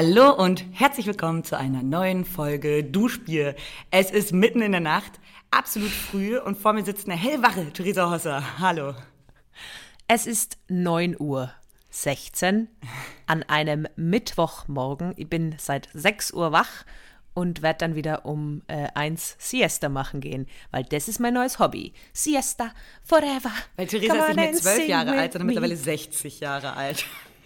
Hallo und herzlich willkommen zu einer neuen Folge Duschbier. Es ist mitten in der Nacht, absolut früh und vor mir sitzt eine hellwache Theresa Hosser. Hallo. Es ist 9 Uhr 16 an einem Mittwochmorgen. Ich bin seit 6 Uhr wach und werde dann wieder um äh, eins Siesta machen gehen, weil das ist mein neues Hobby. Siesta forever. Weil Theresa ist nicht mehr zwölf Jahre alt, sondern mittlerweile 60 Jahre alt.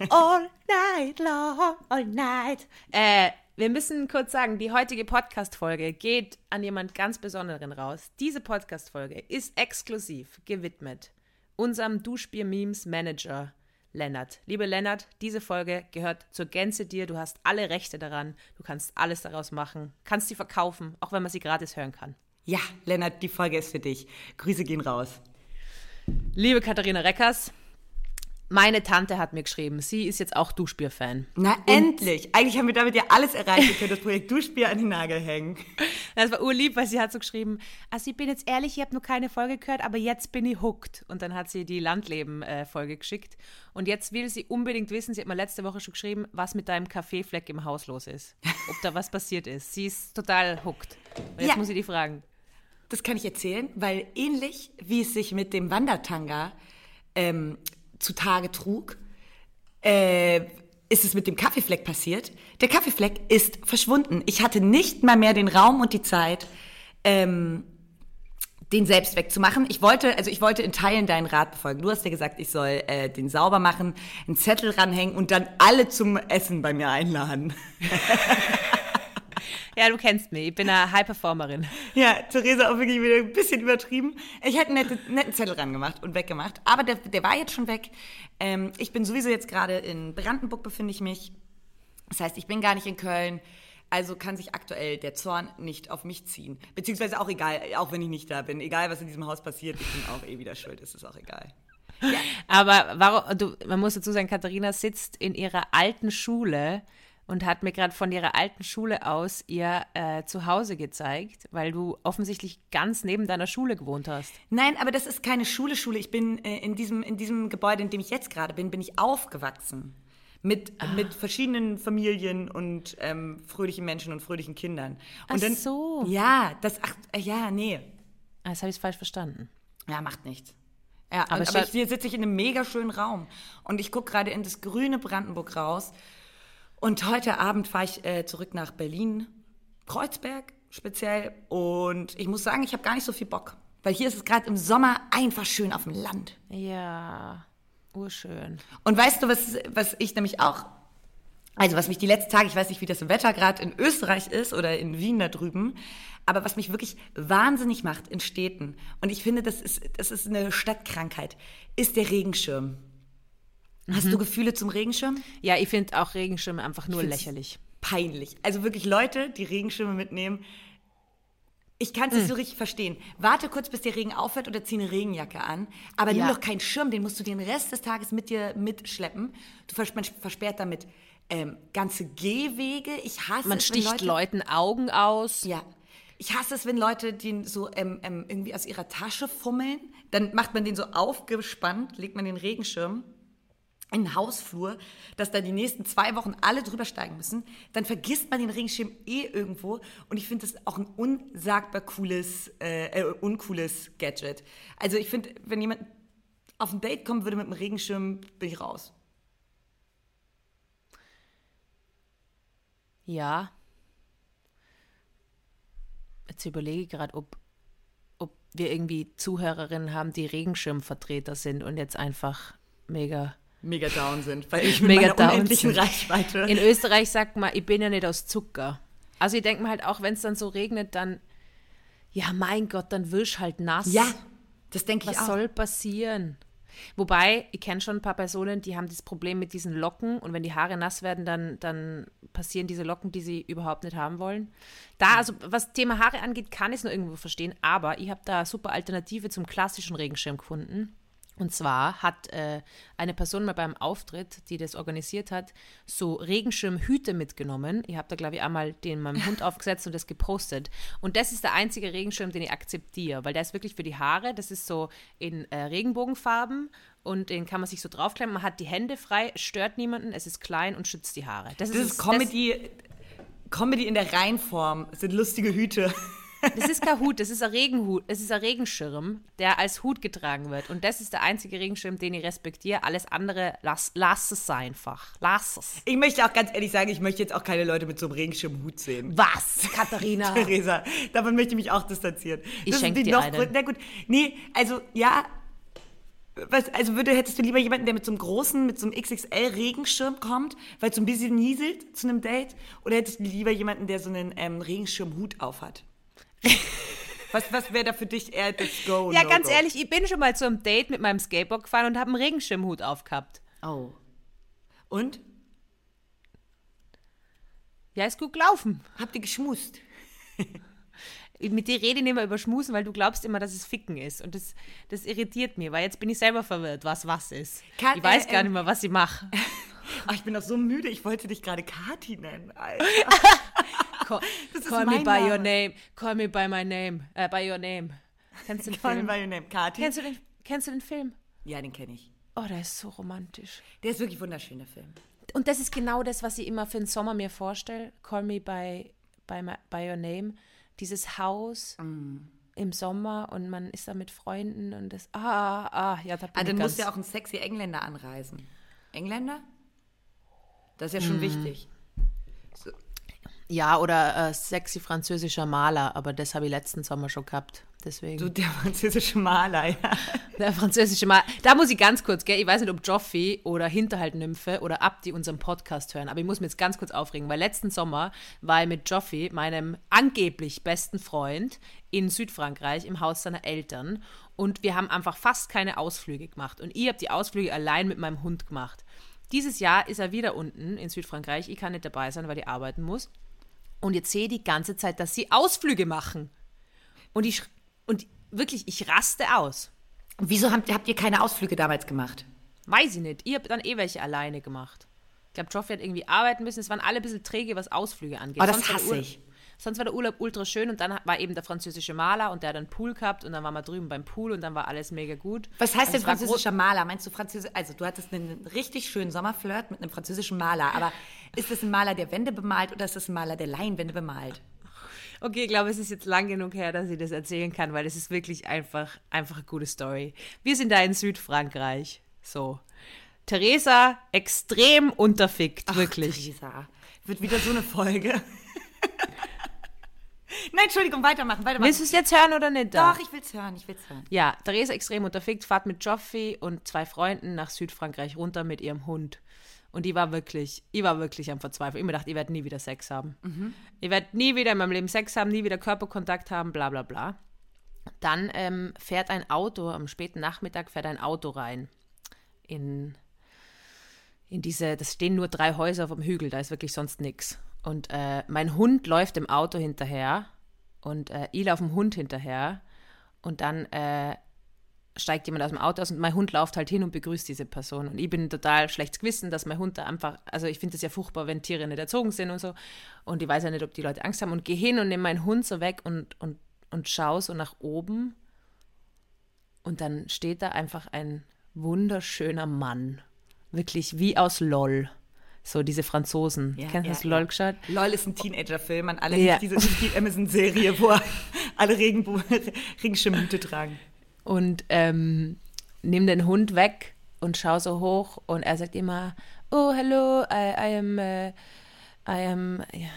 All night long, all night. Äh, wir müssen kurz sagen, die heutige Podcast-Folge geht an jemand ganz Besonderen raus. Diese Podcast-Folge ist exklusiv gewidmet unserem Duschbier-Memes-Manager Lennart. Liebe Lennart, diese Folge gehört zur Gänze dir. Du hast alle Rechte daran. Du kannst alles daraus machen. Kannst sie verkaufen, auch wenn man sie gratis hören kann. Ja, Lennart, die Folge ist für dich. Grüße gehen raus. Liebe Katharina Reckers, meine Tante hat mir geschrieben, sie ist jetzt auch Duschbier-Fan. Na und endlich! Eigentlich haben wir damit ja alles erreicht. Wir können das Projekt Duschbier an den Nagel hängen. Das war urlieb, weil sie hat so geschrieben, also ich bin jetzt ehrlich, ich habe nur keine Folge gehört, aber jetzt bin ich hooked. Und dann hat sie die Landleben-Folge geschickt. Und jetzt will sie unbedingt wissen, sie hat mir letzte Woche schon geschrieben, was mit deinem Kaffeefleck im Haus los ist. Ob da was passiert ist. Sie ist total hooked. Und jetzt ja. muss ich die fragen. Das kann ich erzählen, weil ähnlich wie es sich mit dem Wandertanga ähm, zutage trug, äh, ist es mit dem Kaffeefleck passiert. Der Kaffeefleck ist verschwunden. Ich hatte nicht mal mehr den Raum und die Zeit, ähm, den selbst wegzumachen. Ich wollte, also ich wollte in Teilen deinen Rat befolgen. Du hast ja gesagt, ich soll äh, den sauber machen, einen Zettel ranhängen und dann alle zum Essen bei mir einladen. Ja, du kennst mich. Ich bin eine High-Performerin. Ja, Theresa auch wirklich wieder ein bisschen übertrieben. Ich hätte einen netten, netten Zettel ran gemacht und weggemacht. Aber der, der war jetzt schon weg. Ähm, ich bin sowieso jetzt gerade in Brandenburg, befinde ich mich. Das heißt, ich bin gar nicht in Köln. Also kann sich aktuell der Zorn nicht auf mich ziehen. Beziehungsweise auch egal, auch wenn ich nicht da bin. Egal, was in diesem Haus passiert, ich bin auch eh wieder schuld. Es ist auch egal. Ja. Aber warum, du, man muss dazu sagen, Katharina sitzt in ihrer alten Schule und hat mir gerade von ihrer alten Schule aus ihr äh, Zuhause gezeigt, weil du offensichtlich ganz neben deiner Schule gewohnt hast. Nein, aber das ist keine Schule, Schule. Ich bin äh, in, diesem, in diesem Gebäude, in dem ich jetzt gerade bin, bin ich aufgewachsen. Mit, ah. mit verschiedenen Familien und ähm, fröhlichen Menschen und fröhlichen Kindern. Und ach dann, so. Ja, das, ach, äh, ja, nee. Ah, das habe ich falsch verstanden. Ja, macht nichts. Ja, aber, und, aber hier sitze ich in einem mega schönen Raum und ich gucke gerade in das grüne Brandenburg raus und heute Abend fahre ich äh, zurück nach Berlin, Kreuzberg speziell. Und ich muss sagen, ich habe gar nicht so viel Bock. Weil hier ist es gerade im Sommer einfach schön auf dem Land. Ja, urschön. Und weißt du, was, was ich nämlich auch, also was mich die letzten Tage, ich weiß nicht, wie das Wetter gerade in Österreich ist oder in Wien da drüben, aber was mich wirklich wahnsinnig macht in Städten, und ich finde, das ist, das ist eine Stadtkrankheit, ist der Regenschirm. Hast mhm. du Gefühle zum Regenschirm? Ja, ich finde auch Regenschirme einfach nur lächerlich. Peinlich. Also wirklich Leute, die Regenschirme mitnehmen. Ich kann es nicht mhm. so richtig verstehen. Warte kurz, bis der Regen aufhört oder zieh eine Regenjacke an. Aber ja. nimm doch keinen Schirm, den musst du den Rest des Tages mit dir mitschleppen. Du vers man versperrt damit ähm, ganze Gehwege. Ich hasse Man es, sticht Leute, Leuten Augen aus. Ja. Ich hasse es, wenn Leute den so ähm, ähm, irgendwie aus ihrer Tasche fummeln. Dann macht man den so aufgespannt, legt man den Regenschirm in den Hausflur, dass da die nächsten zwei Wochen alle drüber steigen müssen, dann vergisst man den Regenschirm eh irgendwo. Und ich finde das auch ein unsagbar cooles, äh, äh, uncooles Gadget. Also ich finde, wenn jemand auf ein Date kommen würde mit einem Regenschirm, bin ich raus. Ja. Jetzt überlege ich gerade, ob, ob wir irgendwie Zuhörerinnen haben, die Regenschirmvertreter sind und jetzt einfach mega mega down sind, weil ich mit mega meiner unendlichen sind. Reichweite. In Österreich sagt man, ich bin ja nicht aus Zucker. Also ich denke mir halt auch, wenn es dann so regnet, dann, ja mein Gott, dann wirst halt nass. Ja, das denke ich auch. Was soll passieren? Wobei, ich kenne schon ein paar Personen, die haben das Problem mit diesen Locken und wenn die Haare nass werden, dann, dann passieren diese Locken, die sie überhaupt nicht haben wollen. Da, also was Thema Haare angeht, kann ich es nur irgendwo verstehen, aber ich habe da super Alternative zum klassischen Regenschirm gefunden. Und zwar hat äh, eine Person mal beim Auftritt, die das organisiert hat, so Regenschirmhüte mitgenommen. Ihr habt da, glaube ich, einmal den meinem Hund aufgesetzt und das gepostet. Und das ist der einzige Regenschirm, den ich akzeptiere, weil der ist wirklich für die Haare. Das ist so in äh, Regenbogenfarben und den kann man sich so draufklemmen. Man hat die Hände frei, stört niemanden, es ist klein und schützt die Haare. Das, das ist Comedy, Comedy in der Reinform. Das sind lustige Hüte. Das ist kein Hut, das ist ein Regenhut, es ist ein Regenschirm, der als Hut getragen wird. Und das ist der einzige Regenschirm, den ich respektiere. Alles andere, lass, lass es einfach. Lass es. Ich möchte auch ganz ehrlich sagen, ich möchte jetzt auch keine Leute mit so einem Regenschirmhut sehen. Was, Katharina? Theresa, davon möchte ich mich auch distanzieren. Ich schenke dir einen. Na gut, nee, also ja, was, also würde, hättest du lieber jemanden, der mit so einem großen, mit so einem XXL-Regenschirm kommt, weil es so ein bisschen nieselt zu einem Date? Oder hättest du lieber jemanden, der so einen ähm, Regenschirmhut aufhat? Was, was wäre da für dich eher das Go? Ja, no ganz go? ehrlich, ich bin schon mal zu einem Date mit meinem Skateboard gefahren und habe einen Regenschirmhut aufgehabt. Oh. Und? Ja, ist gut gelaufen. Habt ihr geschmust? Mit dir rede ich nicht mehr über Schmusen, weil du glaubst immer, dass es Ficken ist. Und das, das irritiert mich, weil jetzt bin ich selber verwirrt, was was ist. Kat- ich weiß äh, gar ähm, nicht mehr, was ich mache. Ach, ich bin doch so müde, ich wollte dich gerade Kati nennen, Alter. Call, call me by Name. your name. Call me by my name. Äh, by your name. Kennst du den Call me Film? by your name, Kati. Kennst du den, kennst du den Film? Ja, den kenne ich. Oh, der ist so romantisch. Der ist wirklich wunderschön, der Film. Und das ist genau das, was ich immer für den Sommer mir vorstelle. Call me by, by, my, by your name. Dieses Haus Mm. im Sommer und man ist da mit Freunden und das. Ah, ah, ja, da bin Ah, dann ganz, muss ja auch ein sexy Engländer anreisen. Engländer? Das ist ja schon Mhm. wichtig. Ja, oder äh, sexy französischer Maler, aber das habe ich letzten Sommer schon gehabt. Deswegen. Du, der französische Maler, ja. Der französische Maler. Da muss ich ganz kurz, gell? Ich weiß nicht, ob Joffi oder Hinterhalt-Nymphe oder Abdi unseren Podcast hören, aber ich muss mir jetzt ganz kurz aufregen, weil letzten Sommer war ich mit Joffi, meinem angeblich besten Freund, in Südfrankreich im Haus seiner Eltern und wir haben einfach fast keine Ausflüge gemacht. Und ich habe die Ausflüge allein mit meinem Hund gemacht. Dieses Jahr ist er wieder unten in Südfrankreich. Ich kann nicht dabei sein, weil ich arbeiten muss. Und jetzt sehe ich die ganze Zeit, dass sie Ausflüge machen. Und ich, und wirklich, ich raste aus. Wieso habt, habt ihr keine Ausflüge damals gemacht? Weiß ich nicht. Ich habe dann eh welche alleine gemacht. Ich glaube, Joffrey hat irgendwie arbeiten müssen. Es waren alle ein bisschen träge, was Ausflüge angeht. Oh, das Sonst hasse ich. Sonst war der Urlaub ultra schön und dann war eben der französische Maler und der hat einen Pool gehabt und dann waren wir drüben beim Pool und dann war alles mega gut. Was heißt Also denn französischer Maler? Meinst du französisch? Also du hattest einen richtig schönen Sommerflirt mit einem französischen Maler, aber ist das ein Maler, der Wände bemalt oder ist das ein Maler, der Leinwände bemalt? Okay, ich glaube, es ist jetzt lang genug her, dass ich das erzählen kann, weil es ist wirklich einfach, einfach eine gute Story. Wir sind da in Südfrankreich. So. Theresa extrem unterfickt, wirklich. Theresa, wird wieder so eine Folge. Nein, Entschuldigung, weitermachen, weitermachen. Willst du es jetzt hören oder nicht? Doch, ich will's hören, ich will's hören. Ja, Theresa extrem unterfickt, fahrt mit Joffi und zwei Freunden nach Südfrankreich runter mit ihrem Hund. Und die war wirklich, ich war wirklich am Verzweifeln. Ich mir gedacht, ich werde nie wieder Sex haben. Ich werde nie wieder in meinem Leben Sex haben, nie wieder Körperkontakt haben, bla bla bla. Dann ähm, fährt ein Auto, am späten Nachmittag fährt ein Auto rein. In, in diese, das stehen nur drei Häuser auf dem Hügel, da ist wirklich sonst nichts. Und äh, mein Hund läuft dem Auto hinterher und äh, ich laufe dem Hund hinterher. Und dann äh, steigt jemand aus dem Auto aus und mein Hund läuft halt hin und begrüßt diese Person. Und ich bin total schlechtes Gewissen, dass mein Hund da einfach, also ich finde es ja furchtbar, wenn Tiere nicht erzogen sind und so. Und ich weiß ja nicht, ob die Leute Angst haben. Und gehe hin und nehme meinen Hund so weg und, und, und schaue so nach oben. Und dann steht da einfach ein wunderschöner Mann. Wirklich wie aus LOL. So diese Franzosen. Ja, Kennst du ja, das LOL ja. geschaut? LOL ist ein Teenager-Film an alle, Ja. diese die Amazon-Serie, wo alle Regenbo Regenschirmhüte tragen. und ähm, nimm den Hund weg und schau so hoch und er sagt immer, oh, hello, I, I am, äh, I am, ja,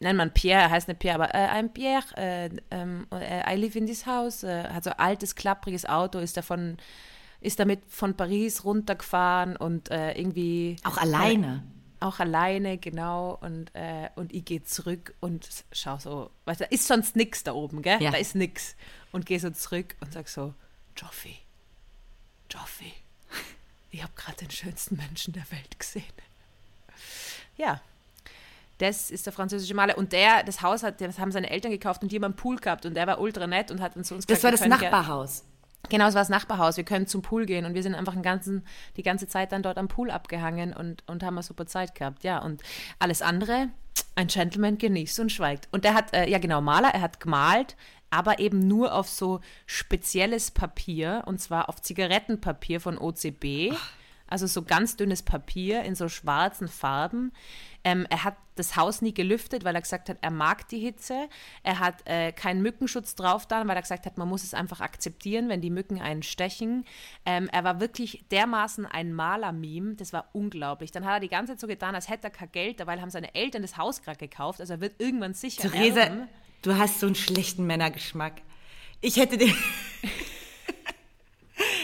nennt man Pierre, er heißt nicht Pierre, aber äh, I'm Pierre, äh, ähm, äh, I live in this house, hat so ein altes, klappriges Auto, ist davon, ist damit von Paris runtergefahren und äh, irgendwie Auch alleine. Auch alleine, genau. Und, äh, und ich gehe zurück und schau so, weißt du, da ist sonst nix da oben, gell? Ja. Da ist nix. Und gehe so zurück und sag so, Joffi, Joffi, ich habe gerade den schönsten Menschen der Welt gesehen. Ja. Das ist der französische Maler. Und der, das Haus hat, das haben seine Eltern gekauft und die haben einen Pool gehabt und der war ultra nett und hat uns so uns Das war das Nachbarhaus. Genau, es war das Nachbarhaus. Wir können zum Pool gehen und wir sind einfach ganzen, die ganze Zeit dann dort am Pool abgehangen und, und haben eine super Zeit gehabt. Ja, und alles andere, ein Gentleman genießt und schweigt. Und er hat, äh, ja genau, Maler, er hat gemalt, aber eben nur auf so spezielles Papier und zwar auf Zigarettenpapier von OCB. Also so ganz dünnes Papier in so schwarzen Farben. Ähm, er hat das Haus nie gelüftet, weil er gesagt hat, er mag die Hitze. Er hat äh, keinen Mückenschutz drauf da, weil er gesagt hat, man muss es einfach akzeptieren, wenn die Mücken einen stechen. Ähm, er war wirklich dermaßen ein Maler-Meme, das war unglaublich. Dann hat er die ganze Zeit so getan, als hätte er kein Geld, dabei haben seine Eltern das Haus gerade gekauft. Also er wird irgendwann sicher Theresa, erben. du hast so einen schlechten Männergeschmack. Ich hätte den.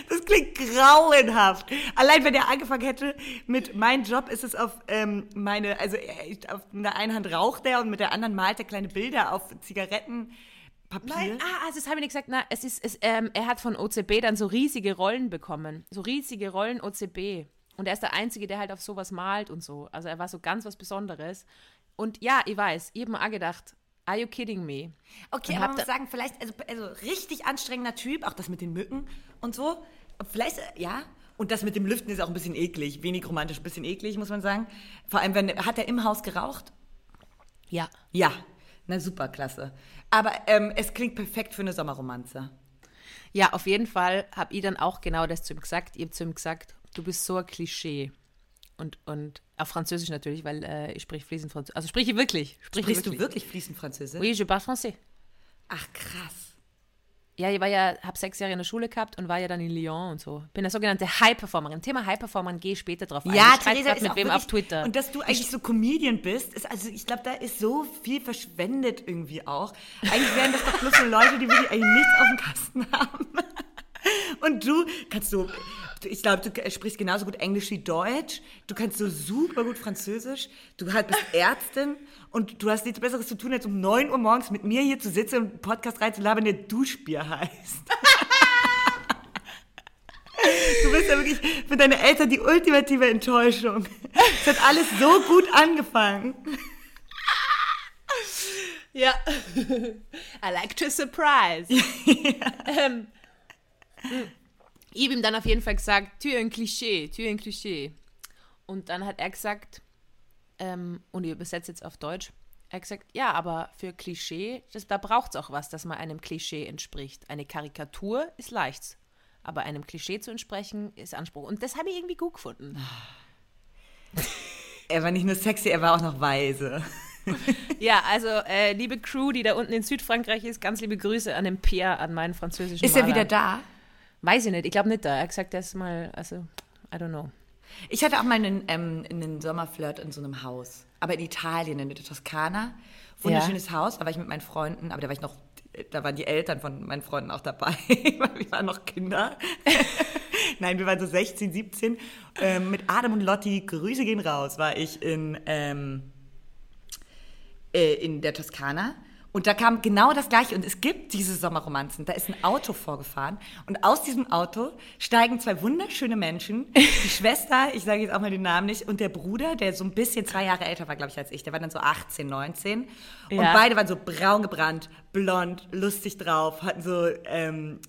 Das klingt grauenhaft. Allein wenn er angefangen hätte mit mein Job ist es auf ähm, meine, also er- auf der einen Hand raucht er und mit der anderen malt er kleine Bilder auf Zigarettenpapier. Nein, ah, also das habe ich nicht gesagt. Na, es ist, es, ähm, er hat von OCB dann so riesige Rollen bekommen. So riesige Rollen OCB. Und er ist der Einzige, der halt auf sowas malt und so. Also er war so ganz was Besonderes. Und ja, ich weiß, ich habe mir auch gedacht, are you kidding me? Okay, Und aber man muss sagen, vielleicht, also, also richtig anstrengender Typ, auch das mit den Mücken und so. Vielleicht, ja. Und das mit dem Lüften ist auch ein bisschen eklig. Wenig romantisch, ein bisschen eklig, muss man sagen. Vor allem, wenn, hat er im Haus geraucht? Ja. Ja. Na super, klasse. Aber ähm, es klingt perfekt für eine Sommerromanze. Ja, auf jeden Fall habe ich dann auch genau das zu ihm gesagt. Ich habe zu ihm gesagt, du bist so ein Klischee. Und, und auf Französisch natürlich, weil äh, ich spreche fließend Französisch. Also spreche ich wirklich. Spreche Sprichst wirklich. du wirklich fließend Französisch? Oui, je parle français. Ach, krass. Ja, ich war ja, habe sechs Jahre in der Schule gehabt und war ja dann in Lyon und so. Bin eine sogenannte High-Performerin. Thema High-Performerin gehe ich später drauf ein. Ja, Ich Theresa ist mit auch wem wirklich, auf Twitter. Und dass du eigentlich so Comedian bist, ist, also ich glaube, da ist so viel verschwendet irgendwie auch. Eigentlich wären das doch bloß so Leute, die wirklich eigentlich nichts auf dem Kasten haben. Und du kannst so, ich glaube, du sprichst genauso gut Englisch wie Deutsch. Du kannst so super gut Französisch. Du halt bist Ärztin und du hast nichts Besseres zu tun, als um 9 Uhr morgens mit mir hier zu sitzen und einen Podcast reinzulabern, der Duschbier heißt. Du bist ja wirklich für deine Eltern die ultimative Enttäuschung. Es hat alles so gut angefangen. ja. I like to surprise. ähm, ich habe ihm dann auf jeden Fall gesagt, tu es un Klischee, tu es un Klischee. Und dann hat er gesagt, ähm, und ich übersetze jetzt auf Deutsch, er hat gesagt, ja, aber für Klischee, das, da braucht es auch was, dass man einem Klischee entspricht. Eine Karikatur ist leicht, aber einem Klischee zu entsprechen ist Anspruch. Und das habe ich irgendwie gut gefunden. Er war nicht nur sexy, er war auch noch weise. Ja, also äh, liebe Crew, die da unten in Südfrankreich ist, ganz liebe Grüße an den Pierre, an meinen französischen Ist er Maler. wieder da? Weiß ich nicht, ich glaube nicht da. Er hat gesagt, er ist mal, also, I don't know. Ich hatte auch mal einen, ähm, einen Sommerflirt in so einem Haus. Aber in Italien, in der Toskana. Wunderschönes Haus, da war ich mit meinen Freunden, aber da war ich noch, da waren die Eltern von meinen Freunden auch dabei. weil wir waren noch Kinder. Nein, wir waren so 16, 17. Ähm, mit Adam und Lotti, Grüße gehen raus, war ich in, ähm, äh, in der Toskana. Und da kam genau das Gleiche. Und es gibt diese Sommerromanzen. Da ist ein Auto vorgefahren. Und aus diesem Auto steigen zwei wunderschöne Menschen. Die Schwester, ich sage jetzt auch mal den Namen nicht, und der Bruder, der so ein bisschen zwei Jahre älter war, glaube ich, als ich. Der war dann so 18, 19. Und Ja. beide waren so braun gebrannt, blond, lustig drauf, hatten so... Ähm,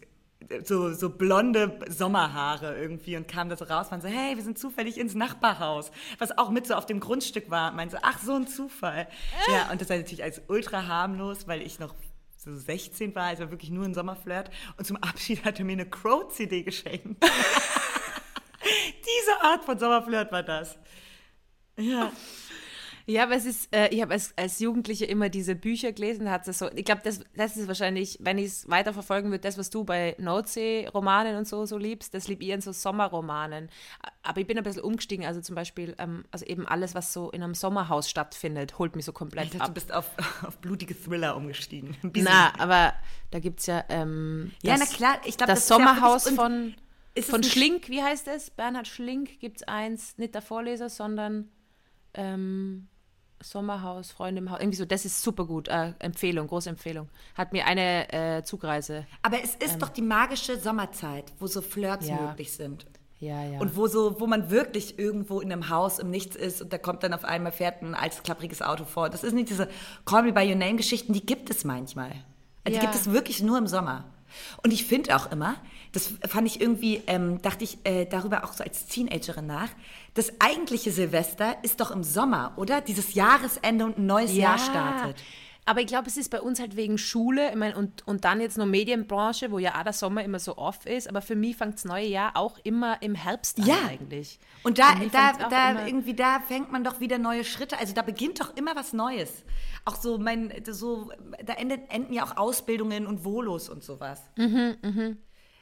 so, so blonde Sommerhaare irgendwie und kamen da so raus, waren so, hey, wir sind zufällig ins Nachbarhaus, was auch mit so auf dem Grundstück war. Meinen so, ach, so ein Zufall. Ja, und das war natürlich als ultra harmlos, weil ich noch so 16 war, also wirklich nur ein Sommerflirt. Und zum Abschied hat er mir eine Crow-CD geschenkt. Diese Art von Sommerflirt war das. Ja. Ja, aber es ist, äh, ich habe als, als Jugendliche immer diese Bücher gelesen, hat es so, ich glaube, das, das ist wahrscheinlich, wenn ich es weiter verfolgen würde, das, was du bei Nordsee-Romanen und so, so liebst, das lieb ich in so Sommerromanen. Aber ich bin ein bisschen umgestiegen, also zum Beispiel, ähm, also eben alles, was so in einem Sommerhaus stattfindet, holt mich so komplett Ich dachte, du ab. bist auf, auf blutige Thriller umgestiegen. Na, aber da gibt es ja, ähm, Ja, das, na klar, ich glaub, das, das ja Sommerhaus und von, von Schlink, wie heißt es? Bernhard Schlink gibt es eins, nicht der Vorleser, sondern ähm, Sommerhaus, Freunde im Haus, irgendwie so, das ist super gut, äh, Empfehlung, große Empfehlung. Hat mir eine äh, Zugreise, Aber es ist doch die magische Sommerzeit, wo so Flirts Ja. möglich sind. ja, ja. Und wo so, wo man wirklich irgendwo in einem Haus im Nichts ist und da kommt dann auf einmal fährt ein altes klappriges Auto vor. Das ist nicht diese Call Me by Your Name Geschichten, die gibt es manchmal. Also Ja. Die gibt es wirklich nur im Sommer. Und ich finde auch immer, das fand ich irgendwie, ähm, dachte ich äh, darüber auch so als Teenagerin nach, das eigentliche Silvester ist doch im Sommer, oder? Dieses Jahresende und ein neues Jahr startet. Aber ich glaube, es ist bei uns halt wegen Schule ich mein, und, und dann jetzt noch Medienbranche, wo ja auch der Sommer immer so off ist. Aber für mich fängt das neue Jahr auch immer im Herbst an Ja. eigentlich. Und da, da, da irgendwie, da fängt man doch wieder neue Schritte. Also da beginnt doch immer was Neues. Auch so, mein, so, da enden, enden ja auch Ausbildungen und Volos und sowas.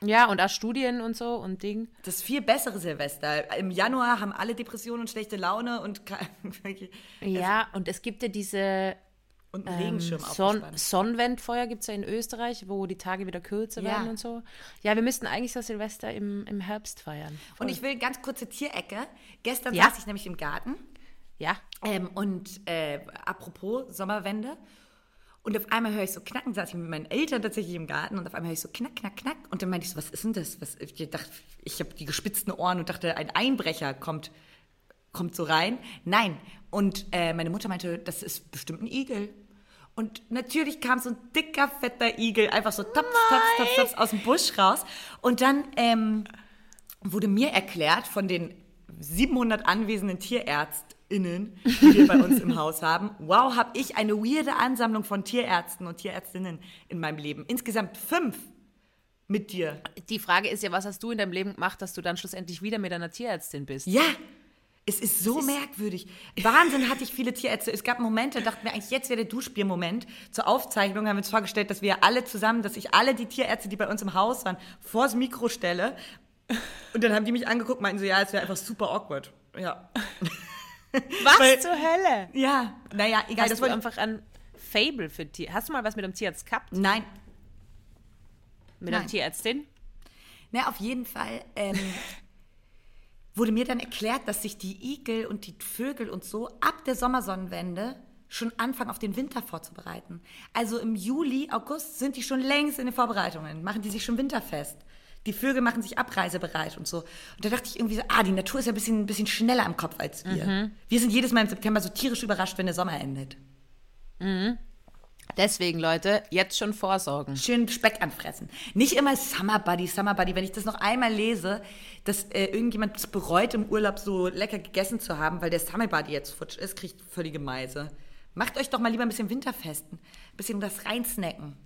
Ja, und auch Studien und so und Ding. Das viel bessere Silvester. Im Januar haben alle Depressionen und schlechte Laune und, Ja, und es gibt ja diese und einen Regenschirm Ähm, Son. Sonnenwendfeuer gibt es ja in Österreich, wo die Tage wieder kürzer Ja. werden und so. Ja, wir müssten eigentlich das Silvester im, im Herbst feiern. Und ich will ganz kurze Tierecke. Gestern Ja. saß ich nämlich im Garten Ja, ähm, und äh, apropos Sommerwende. Und auf einmal höre ich so knacken, saß ich mit meinen Eltern tatsächlich im Garten und auf einmal höre ich so knack, knack, knack. Und dann meinte ich so, was ist denn das? Was, ich dachte, ich habe die gespitzten Ohren und dachte, ein Einbrecher kommt, kommt so rein. Nein. Und äh, meine Mutter meinte, das ist bestimmt ein Igel. Und natürlich kam so ein dicker, fetter Igel, einfach so taps, taps, taps, taps aus dem Busch raus. Und dann ähm, wurde mir erklärt von den 700 anwesenden TierärztInnen, die wir bei uns im Haus haben, wow, habe ich eine weirde Ansammlung von Tierärzten und Tierärztinnen in meinem Leben. Insgesamt fünf mit dir. die Frage ist ja, was hast du in deinem Leben gemacht, dass du dann schlussendlich wieder mit einer Tierärztin bist? Ja, es ist so merkwürdig. Wahnsinn hatte ich viele Tierärzte. Es gab Momente, dachten wir eigentlich, jetzt wäre der Duschbiermoment. Zur Aufzeichnung haben wir uns vorgestellt, dass wir alle zusammen, dass ich alle die Tierärzte, die bei uns im Haus waren, vors Mikro stelle. Und dann haben die mich angeguckt, meinten so, ja, es wäre einfach super awkward. Ja. Was Weil- zur Hölle? Ja, naja, egal. Hast das wollte einfach ein Fable für Tier? Hast du mal was mit einem Tierarzt gehabt? Nein. Mit einer Nein. Tierärztin? Na, auf jeden Fall ähm, wurde mir dann erklärt, dass sich die Igel und die Vögel und so ab der Sommersonnenwende schon anfangen, auf den Winter vorzubereiten. Also im Juli, August sind die schon längst in den Vorbereitungen, machen die sich schon winterfest. Die Vögel machen sich abreisebereit und so. Und da dachte ich irgendwie so, ah, die Natur ist ja ein bisschen, ein bisschen schneller im Kopf als wir. Wir sind jedes Mal im September so tierisch überrascht, wenn der Sommer endet. Deswegen, Leute, jetzt schon vorsorgen. schön Speck anfressen. Nicht immer Summer Buddy, Summer Buddy. Wenn ich das noch einmal lese, dass äh, irgendjemand es bereut, im Urlaub so lecker gegessen zu haben, weil der Summer Buddy jetzt futsch ist, kriegt völlige Meise. Macht euch doch mal lieber ein bisschen Winterfesten. Ein bisschen das reinsnacken.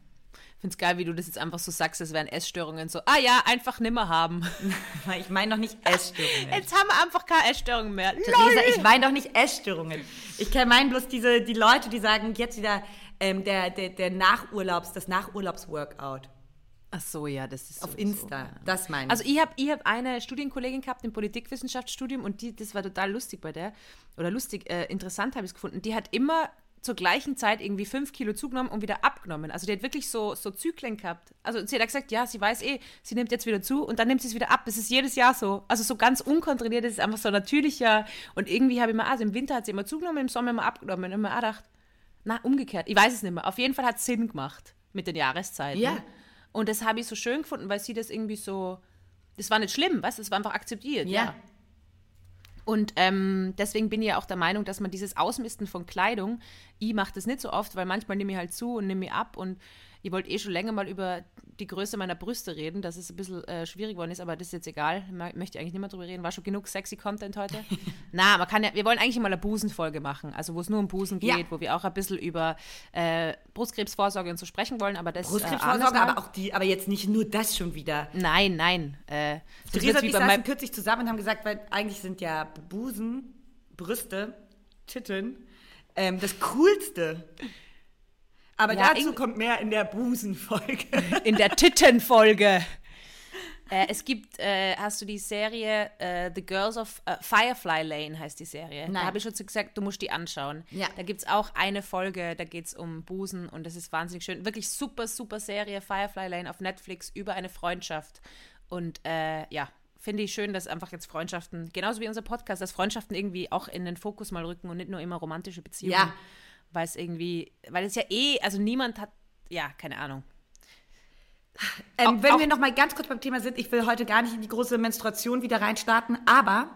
Ich finde es geil, wie du das jetzt einfach so sagst, es wären Essstörungen. So, ah ja, einfach nimmer haben. Ich meine doch nicht Essstörungen. Jetzt haben wir einfach keine Essstörungen mehr. Theresa, ich meine doch nicht Essstörungen. Ich meine bloß diese, die Leute, die sagen, jetzt wieder ähm, der, der, der Nachurlaubs, das Nachurlaubs-Workout. Ach so, ja, das ist Auf so- Insta. Das meine ich. Also ich habe ich hab eine Studienkollegin gehabt im Politikwissenschaftsstudium und die, das war total lustig bei der. Oder lustig, äh, interessant habe ich es gefunden. Die hat immer zur gleichen Zeit irgendwie fünf Kilo zugenommen und wieder abgenommen. Also die hat wirklich so, so Zyklen gehabt. Also sie hat gesagt, ja, sie weiß eh, sie nimmt jetzt wieder zu und dann nimmt sie es wieder ab. Das ist jedes Jahr so. Also so ganz unkontrolliert, das ist einfach so natürlicher. Und irgendwie habe ich mir, also im Winter hat sie immer zugenommen, im Sommer immer abgenommen. Und immer gedacht, na, umgekehrt. Ich weiß es nicht mehr. Auf jeden Fall hat es Sinn gemacht mit den Jahreszeiten. Ja. Und das habe ich so schön gefunden, weil sie das irgendwie so, das war nicht schlimm, weißt du, das war einfach akzeptiert. ja. Und ähm, deswegen bin ich ja auch der Meinung, dass man dieses Ausmisten von Kleidung, ich mache das nicht so oft, weil manchmal nehme ich halt zu und nehme ich ab und ich wollte eh schon länger mal über die Größe meiner Brüste reden, dass es ein bisschen äh, schwierig geworden ist, aber das ist jetzt egal, Ma- möchte ich eigentlich nicht mehr drüber reden. War schon genug sexy Content heute? Na, man kann ja, wir wollen eigentlich mal eine Busenfolge machen, also wo es nur um Busen geht, Ja. wo wir auch ein bisschen über äh, Brustkrebsvorsorge und so sprechen wollen, aber das äh, Brustkrebsvorsorge, mal. aber auch die, aber jetzt nicht nur das schon wieder. Nein, nein. Äh, Theresa und ich saßen kürzlich zusammen und haben gesagt, weil eigentlich sind ja Busen, Brüste, Titten ähm, das Coolste. Aber Ja, dazu kommt mehr in der Busenfolge. in der Tittenfolge. Äh, es gibt, äh, hast du die Serie äh, The Girls of äh, Firefly Lane heißt die Serie. Da Nein. habe ich schon gesagt, du musst die anschauen. Ja. Da gibt es auch eine Folge, da geht es um Busen und das ist wahnsinnig schön. Wirklich super, super Serie, Firefly Lane auf Netflix über eine Freundschaft. Und äh, ja, finde ich schön, dass einfach jetzt Freundschaften, genauso wie unser Podcast, dass Freundschaften irgendwie auch in den Fokus mal rücken und nicht nur immer romantische Beziehungen. Ja. Weil es irgendwie, weil es ja eh, also niemand hat, ja, keine Ahnung. Ähm, Auch- wenn auch- wir noch mal ganz kurz beim Thema sind, ich will heute gar nicht in die große Menstruation wieder reinstarten, aber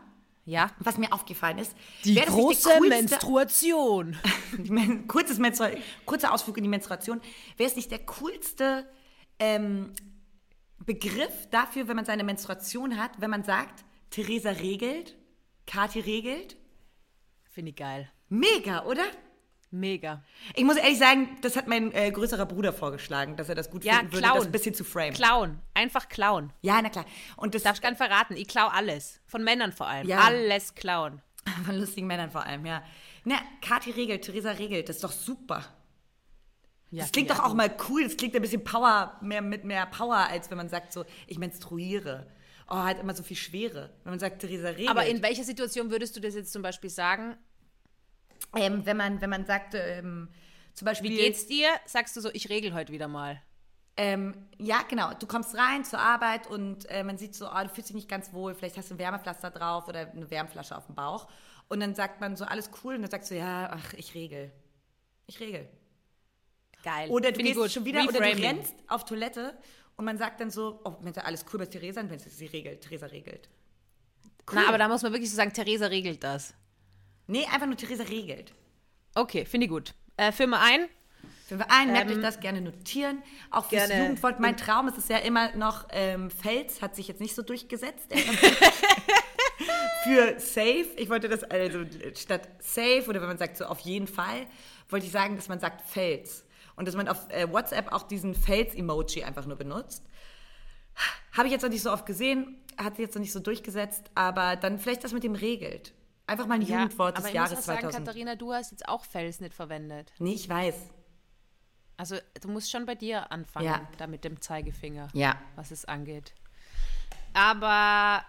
Ja. was mir aufgefallen ist, Die große coolste- Menstruation. Kurzes Menstrua kurzer Ausflug in die Menstruation. Wäre es nicht der coolste ähm, Begriff dafür, wenn man seine Menstruation hat, wenn man sagt, Theresa regelt, Kathi regelt. Finde ich geil. Mega, oder? Mega. Ich muss ehrlich sagen, das hat mein äh, größerer Bruder vorgeschlagen, dass er das gut Ja, finden würde, klauen. das ein bisschen zu frame. Klauen. Einfach klauen. Ja, na klar. Und das Darf ich gar nicht verraten. Ich klau alles. Von Männern vor allem. Ja. Alles klauen. von lustigen Männern vor allem, ja. Na, Kathi regelt, Theresa regelt, das ist doch super. Ja, Das klingt ja, doch auch mal cool, das klingt ein bisschen Power, mehr mit mehr Power, als wenn man sagt so, ich menstruiere. Oh, hat immer so viel Schwere. Wenn man sagt, Theresa regelt. Aber in welcher Situation würdest du das jetzt zum Beispiel sagen? Ähm, wenn man, wenn man sagt, ähm, zum Beispiel. Wie geht's dir? Sagst du so, ich regel heute wieder mal. Ähm, ja, genau. Du kommst rein zur Arbeit und äh, man sieht so, oh, du fühlst dich nicht ganz wohl, vielleicht hast du ein Wärmepflaster drauf oder eine Wärmflasche auf dem Bauch. Und dann sagt man so, alles cool. Und dann sagst du, ja, ach, ich regel. Ich regel. Geil. Oder du ich gehst schon wieder, oder du rennst auf Toilette und man sagt dann so, oh, Mensch, alles cool bei Theresa, und wenn sie sie regelt, Theresa regelt. Cool. Na, aber da muss man wirklich so sagen, Theresa regelt das. Nee, einfach nur Theresa regelt. Okay, finde ich gut. Äh, Filme ein. Wir ein, merkt euch das gerne notieren. Auch fürs Ähm, gerne. Jugendwort. Mein Traum ist es ja immer noch, ähm, Fels hat sich jetzt nicht so durchgesetzt. Für safe, ich wollte das, also statt safe oder wenn man sagt so auf jeden Fall, wollte ich sagen, dass man sagt Fels. Und dass man auf äh, WhatsApp auch diesen Fels-Emoji einfach nur benutzt. Habe ich jetzt noch nicht so oft gesehen, hat sich jetzt noch nicht so durchgesetzt, aber dann vielleicht das mit dem regelt. Einfach mal ein Jugendwort des aber ich Jahres muss auch sagen, 2000. Katharina, du hast jetzt auch Fels nicht verwendet. nee, ich weiß. Also du musst schon bei dir anfangen, Ja. da mit dem Zeigefinger, Ja. was es angeht. Aber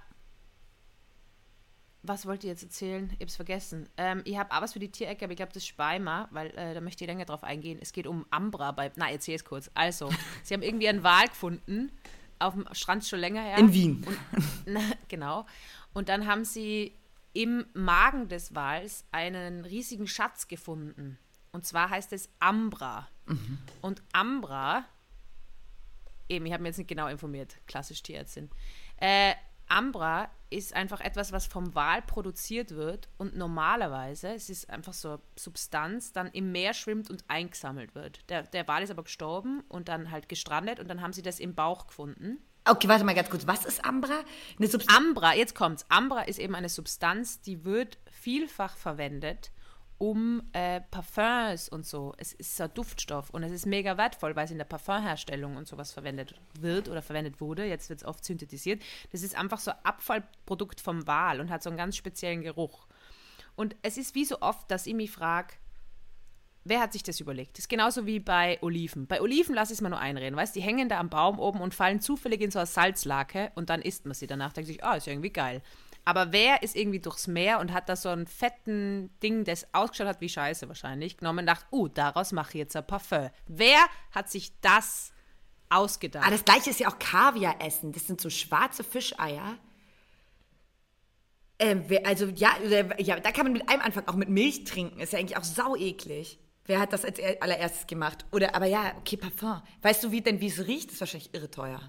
was wollt ihr jetzt erzählen? Ich hab's vergessen. Ähm, ich habe auch was für die Tierecke, aber ich glaube, das ist Speimer, weil äh, da möchte ich länger drauf eingehen. Es geht um Ambra bei. Na, erzähl es kurz. Also, sie haben irgendwie einen Wal gefunden. Auf dem Strand schon länger her. In Wien. Na, genau. Und dann haben sie im Magen des Wals einen riesigen Schatz gefunden. Und zwar heißt es Ambra. Und Ambra, eben, ich habe mir jetzt nicht genau informiert, klassisch Tierärztin. Äh, Ambra ist einfach etwas, was vom Wal produziert wird und normalerweise, es ist einfach so eine Substanz, dann im Meer schwimmt und eingesammelt wird. Der, der Wal ist aber gestorben und dann halt gestrandet und dann haben sie das im Bauch gefunden. Okay, warte mal ganz kurz. Was ist Ambra? Eine Substanz. Ambra, jetzt kommt's. Ambra ist eben eine Substanz, die wird vielfach verwendet, um äh, Parfums und so. Es ist so ein Duftstoff und es ist mega wertvoll, weil es in der Parfumherstellung und sowas verwendet wird oder verwendet wurde. Jetzt wird es oft synthetisiert. Das ist einfach so ein Abfallprodukt vom Wal und hat so einen ganz speziellen Geruch. Und es ist wie so oft, dass ich mich frage, Wer hat sich das überlegt? Das ist genauso wie bei Oliven. Bei Oliven lasse ich es mal nur einreden, weißt Die hängen da am Baum oben und fallen zufällig in so eine Salzlake und dann isst man sie danach. Denkt sich, ah, ist ja irgendwie geil. Aber wer ist irgendwie durchs Meer und hat da so einen fetten Ding, das ausgeschaut hat wie Scheiße wahrscheinlich, genommen und dachte, uh, daraus mache ich jetzt ein Parfum. Wer hat sich das ausgedacht? Ah, das gleiche ist ja auch Kaviar essen. Das sind so schwarze Fischeier. Ähm, also ja, ja, da kann man mit einem anfangen, auch mit Milch trinken. Ist ja eigentlich auch sau eklig. Wer hat das als er- allererstes gemacht? Oder, aber ja, okay, Parfum. Weißt du, wie denn, wie es riecht? Das ist wahrscheinlich irre teuer.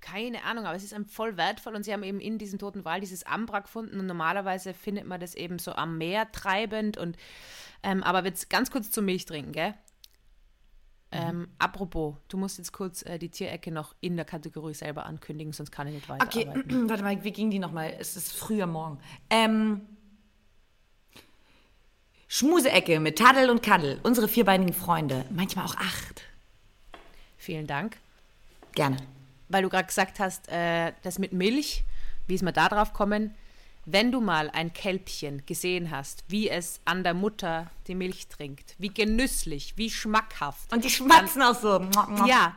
Keine Ahnung, aber es ist einem voll wertvoll und sie haben eben in diesem toten Wal dieses Ambra gefunden und normalerweise findet man das eben so am Meer treibend und ähm, aber jetzt ganz kurz zur Milch trinken, gell? Ähm, apropos, du musst jetzt kurz äh, die Tierecke noch in der Kategorie selber ankündigen, sonst kann ich nicht Okay, weiterarbeiten. warte mal, wie ging die nochmal? Es ist früher Morgen. Ähm, Schmuseecke mit Taddel und Kaddel. Unsere vierbeinigen Freunde. Manchmal auch acht. Vielen Dank. Gerne. Weil du gerade gesagt hast, äh, das mit Milch, wie ist man da drauf kommen? Wenn du mal ein Kälbchen gesehen hast, wie es an der Mutter die Milch trinkt, wie genüsslich, wie schmackhaft, Und die schmatzen auch so. Ja,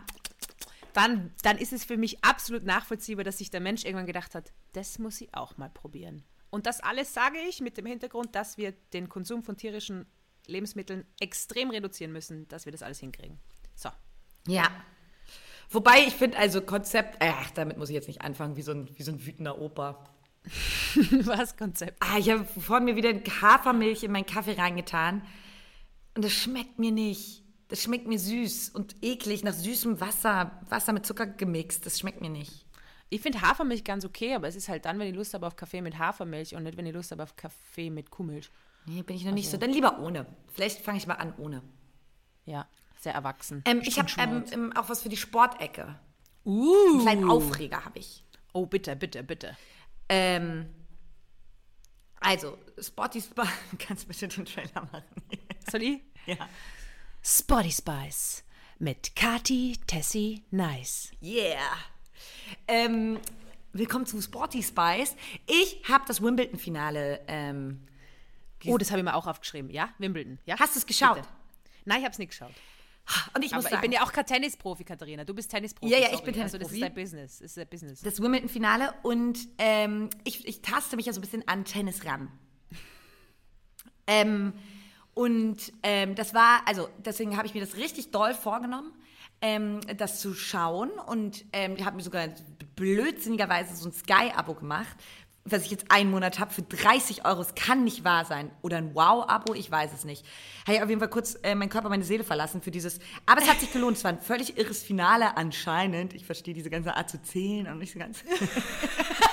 dann, dann ist es für mich absolut nachvollziehbar, dass sich der Mensch irgendwann gedacht hat, das muss ich auch mal probieren. Und das alles sage ich mit dem Hintergrund, dass wir den Konsum von tierischen Lebensmitteln extrem reduzieren müssen, dass wir das alles hinkriegen. So. Ja. Wobei ich finde, also Konzept, ach, damit muss ich jetzt nicht anfangen, wie so ein, wie so ein wütender Opa. Was Konzept? Ah, ich habe vorhin mir wieder Hafermilch in meinen Kaffee reingetan. Und das schmeckt mir nicht. Das schmeckt mir süß und eklig, nach süßem Wasser. Wasser mit Zucker gemixt. Das schmeckt mir nicht. Ich finde Hafermilch ganz okay, aber es ist halt dann, wenn ich Lust habe auf Kaffee mit Hafermilch und nicht, wenn ich Lust habe auf Kaffee mit Kuhmilch. Nee, bin ich noch nicht so. Dann lieber ohne. Vielleicht fange ich mal an ohne. Ja, sehr erwachsen. Ähm, ich habe ähm, ähm, auch was für die Sportecke. Uh. Einen kleinen Aufreger habe ich. Oh, bitte, bitte, bitte. Ähm, also, Spotty Spice. Kannst du bitte den Trailer machen? Soll ich? ja. Spotty Spice mit Kati, Tessie, Nice. Yeah. Ähm, willkommen zu Sporty Spice. Ich habe das Wimbledon-Finale. Ähm, Oh, das habe ich mir auch aufgeschrieben. Ja, Wimbledon. Ja? Hast du es geschaut? Bitte. Nein, ich habe es nicht geschaut. und ich muss Aber ich sagen, bin ja auch kein Tennisprofi, Katharina. Du bist Tennisprofi. Ja, ja, ich sorry. bin Also das ist Tennisprofi. dein Business. Das ist dein Business. das Wimbledon-Finale und ähm, ich, ich taste mich ja so ein bisschen an Tennis ran. ähm, und ähm, das war, also deswegen habe ich mir das richtig doll vorgenommen, ähm, das zu schauen und ähm, habe mir sogar blödsinnigerweise so ein Sky-Abo gemacht, was ich jetzt einen Monat habe für 30 Euro. Es kann nicht wahr sein. Oder ein Wow-Abo, ich weiß es nicht. Habe ich auf jeden Fall kurz äh, meinen Körper, meine Seele verlassen für dieses. Aber es hat sich gelohnt. Es war ein völlig irres Finale anscheinend. Ich verstehe diese ganze Art zu zählen und nicht so ganz.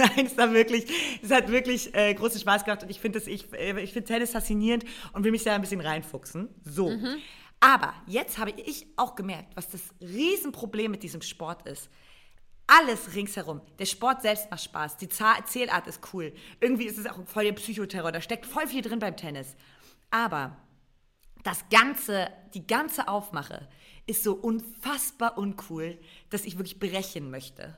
Nein, es war wirklich, es hat wirklich äh, großen Spaß gemacht und ich finde ich, äh, ich finde Tennis faszinierend und will mich da ein bisschen reinfuchsen. So. Aber jetzt habe ich auch gemerkt, was das Riesenproblem mit diesem Sport ist. Alles ringsherum. Der Sport selbst macht Spaß. Die Zählart ist cool. Irgendwie ist es auch voll der Psychoterror. Da steckt voll viel drin beim Tennis. Aber das ganze, die ganze Aufmache ist so unfassbar uncool, dass ich wirklich brechen möchte.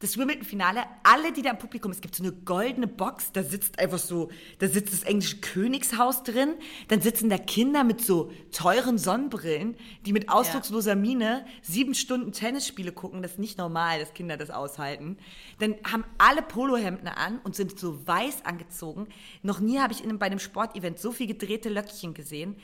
Das Wimbledon-Finale, alle, die da im Publikum, es gibt so eine goldene Box, da sitzt einfach so, da sitzt das englische Königshaus drin, dann sitzen da Kinder mit so teuren Sonnenbrillen, die mit ausdrucksloser Miene sieben Stunden Tennisspiele gucken, das ist nicht normal, dass Kinder das aushalten. Dann haben alle Polohemden an und sind so weiß angezogen. Noch nie habe ich in bei einem Sportevent so viel gedrehte Löckchen gesehen.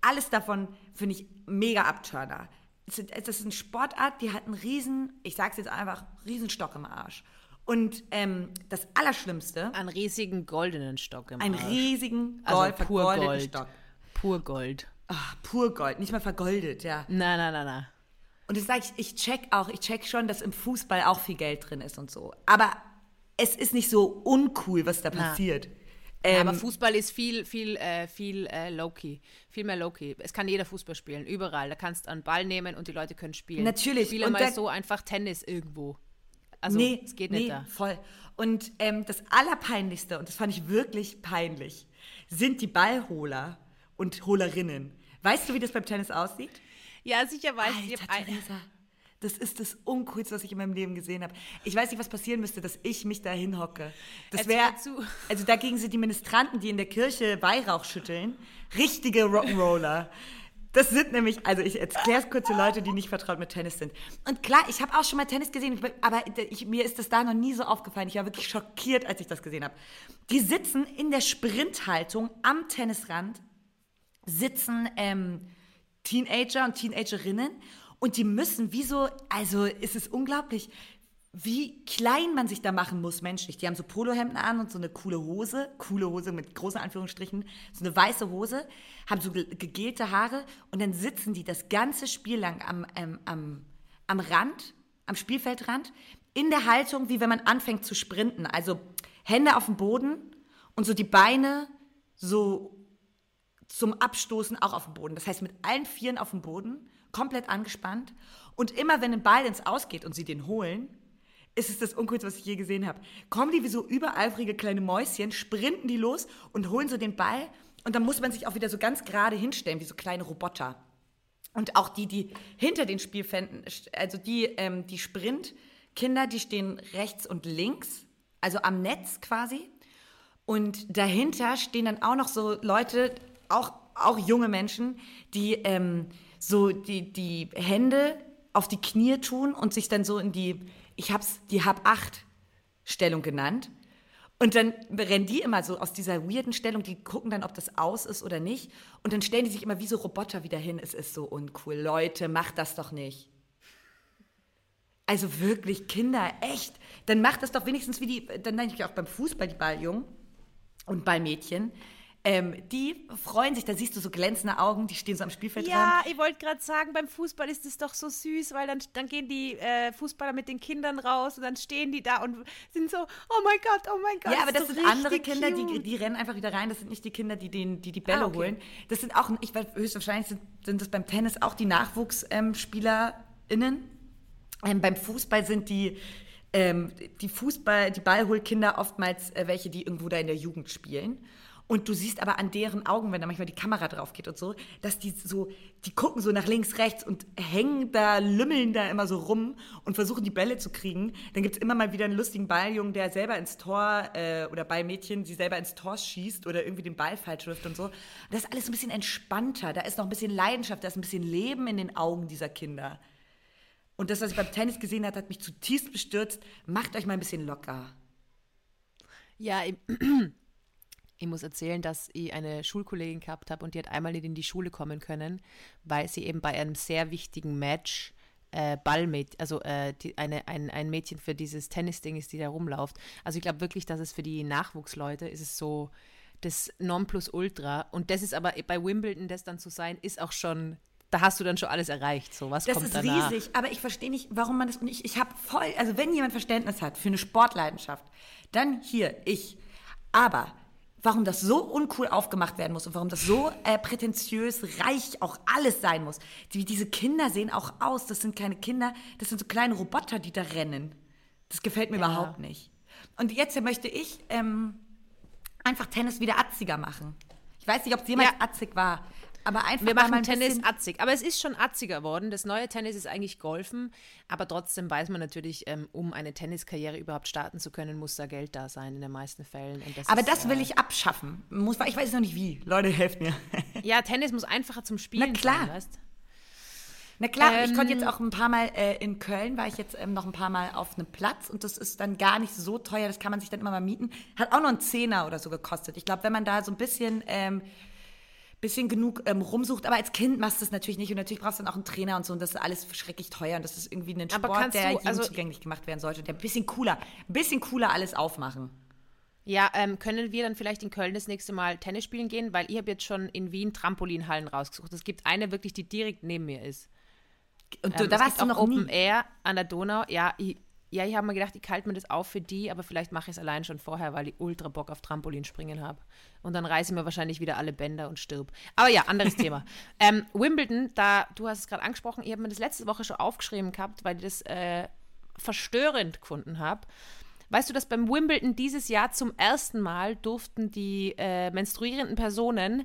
Alles davon finde ich mega Abturner. Es ist- Das ist eine Sportart, die hat einen riesen, ich sag's jetzt einfach, riesen Stock im Arsch. Und ähm, das Allerschlimmste, Einen riesigen goldenen Stock im einen Arsch. riesigen also Gold, pur vergoldeten Gold. Stock. Pur Gold. Ach, pur Gold, nicht mal vergoldet, ja. Nein, nein, nein, nein. Und das sage ich, ich check auch, ich check schon, dass im Fußball auch viel Geld drin ist und so. Aber es ist nicht so uncool, was da passiert. Ähm, aber Fußball ist viel, viel, äh, viel äh, low-key. Viel mehr low-key. Es kann jeder Fußball spielen, überall. Da kannst du einen Ball nehmen und die Leute können spielen. Natürlich. Spiele Und mal so einfach Tennis irgendwo. Also, nee, es geht nee, nicht da. voll. Und ähm, das Allerpeinlichste, und das fand ich wirklich peinlich, sind die Ballholer und Holerinnen. Weißt du, wie das beim Tennis aussieht? Ja, sicher weiß ich. Alter, hab ein- das ist das Uncoolste, was ich in meinem Leben gesehen habe. Ich weiß nicht, was passieren müsste, dass ich mich da hinhocke. Das wäre, also dagegen sind die Ministranten, die in der Kirche Weihrauch schütteln, richtige Rock'n'Roller. Das sind nämlich, also ich erkläre es kurz für Leute, die nicht vertraut mit Tennis sind. Und klar, ich habe auch schon mal Tennis gesehen, aber ich, mir ist das da noch nie so aufgefallen. Ich war wirklich schockiert, als ich das gesehen habe. Die sitzen in der Sprinthaltung am Tennisrand, sitzen ähm, Teenager und Teenagerinnen und die müssen, wieso, also ist es unglaublich, wie klein man sich da machen muss menschlich. Die haben so Polohemden an und so eine coole Hose, coole Hose mit großen Anführungsstrichen, so eine weiße Hose, haben so ge- gegelte Haare und dann sitzen die das ganze Spiel lang am, ähm, am, am Rand, am Spielfeldrand, in der Haltung, wie wenn man anfängt zu sprinten. Also Hände auf dem Boden und so die Beine so zum Abstoßen auch auf dem Boden. Das heißt, mit allen Vieren auf dem Boden, komplett angespannt. Und immer, wenn ein Ball ins Ausgeht und sie den holen, ist es das Uncoolste, was ich je gesehen habe. Kommen die wie so übereifrige kleine Mäuschen, sprinten die los und holen so den Ball. Und dann muss man sich auch wieder so ganz gerade hinstellen, wie so kleine Roboter. Und auch die, die hinter den Spielfelden, also die, ähm, die Sprintkinder, die stehen rechts und links, also am Netz quasi. Und dahinter stehen dann auch noch so Leute, auch, auch junge Menschen, die ähm, so die, die Hände auf die Knie tun und sich dann so in die, ich hab's, die Hab-Acht-Stellung genannt. Und dann rennen die immer so aus dieser weirden Stellung, die gucken dann, ob das aus ist oder nicht. Und dann stellen die sich immer wie so Roboter wieder hin. Es ist so uncool. Leute, macht das doch nicht. Also wirklich, Kinder, echt. Dann macht das doch wenigstens wie die, dann denke ich auch beim Fußball, die Balljungen und Ballmädchen. Ähm, die freuen sich, da siehst du so glänzende Augen, die stehen so am Spielfeld Ja, dran. ich wollte gerade sagen, beim Fußball ist es doch so süß, weil dann, dann gehen die äh, Fußballer mit den Kindern raus und dann stehen die da und sind so, oh mein Gott, oh mein Gott. Ja, aber das ist sind andere Kinder, die, die rennen einfach wieder rein. Das sind nicht die Kinder, die den, die, die Bälle Ah, okay. holen. Das sind auch, ich weiß, höchstwahrscheinlich sind, sind das beim Tennis auch die NachwuchsspielerInnen. Ähm, beim Fußball sind die, ähm, die Fußball, die Ballholkinder oftmals äh, welche, die irgendwo da in der Jugend spielen. Und du siehst aber an deren Augen, wenn da manchmal die Kamera drauf geht und so, dass die so, die gucken so nach links, rechts und hängen da, lümmeln da immer so rum und versuchen die Bälle zu kriegen. Dann gibt es immer mal wieder einen lustigen Balljungen, der selber ins Tor äh, oder Ballmädchen, die selber ins Tor schießt oder irgendwie den Ball falsch wirft und so. Und das ist alles ein bisschen entspannter. Da ist noch ein bisschen Leidenschaft, da ist ein bisschen Leben in den Augen dieser Kinder. Und das, was ich beim Tennis gesehen habe, hat mich zutiefst bestürzt. Macht euch mal ein bisschen locker. Ja, ich, muss erzählen, dass ich eine Schulkollegin gehabt habe und die hat einmal nicht in die Schule kommen können, weil sie eben bei einem sehr wichtigen Match äh, Ballmädchen, also äh, die, eine, ein, ein Mädchen für dieses Tennisding ist, die da rumläuft. Also ich glaube wirklich, dass es für die Nachwuchsleute ist es so das Nonplusultra. Und das ist aber bei Wimbledon, das dann zu sein, ist auch schon, da hast du dann schon alles erreicht. So, was Das kommt ist danach? riesig, aber ich verstehe nicht, warum man das. Und ich, ich habe voll, also wenn jemand Verständnis hat für eine Sportleidenschaft, dann hier, ich. Aber warum das so uncool aufgemacht werden muss und warum das so äh, prätentiös, reich auch alles sein muss. Die, diese Kinder sehen auch aus, das sind keine Kinder, das sind so kleine Roboter, die da rennen. Das gefällt mir Ja. überhaupt nicht. Und jetzt möchte ich ähm, einfach Tennis wieder atziger machen. Ich weiß nicht, ob es jemals Ja. atzig war, aber einfach Wir machen ein Tennis atzig. Aber es ist schon atziger geworden. Das neue Tennis ist eigentlich Golfen. Aber trotzdem weiß man natürlich, ähm, um eine Tenniskarriere überhaupt starten zu können, muss da Geld da sein in den meisten Fällen. Das Aber ist, das will äh, ich abschaffen. Muss, ich weiß noch nicht wie. Leute, helft mir. Ja, Tennis muss einfacher zum Spielen Na klar. sein, weißt Na klar, ich Ähm, konnte jetzt auch ein paar Mal äh, in Köln, war ich jetzt ähm, noch ein paar Mal auf einem Platz und das ist dann gar nicht so teuer, das kann man sich dann immer mal mieten. Hat auch noch einen Zehner oder so gekostet. Ich glaube, wenn man da so ein bisschen, ähm, bisschen genug ähm, rumsucht, aber als Kind machst du es natürlich nicht und natürlich brauchst du dann auch einen Trainer und so und das ist alles schrecklich teuer und das ist irgendwie ein Sport, kannst der du- also- zugänglich gemacht werden sollte, der ein bisschen cooler, ein bisschen cooler alles aufmachen. Ja, ähm, können wir dann vielleicht in Köln das nächste Mal Tennis spielen gehen? Weil ich habe jetzt schon in Wien Trampolinhallen rausgesucht. Es gibt eine wirklich, die direkt neben mir ist. Und du, Ähm, da warst du auch noch Open nie. Air an der Donau. Ja, ich, ja, ich habe mir gedacht, ich halte mir das auf für die, aber vielleicht mache ich es allein schon vorher, weil ich ultra Bock auf Trampolinspringen habe. Und dann reiße ich mir wahrscheinlich wieder alle Bänder und stirb. Aber ja, anderes Thema. Ähm, Wimbledon, da, du hast es gerade angesprochen, ich habe mir das letzte Woche schon aufgeschrieben gehabt, weil ich das äh, verstörend gefunden habe. Weißt du, dass beim Wimbledon dieses Jahr zum ersten Mal durften die äh, menstruierenden Personen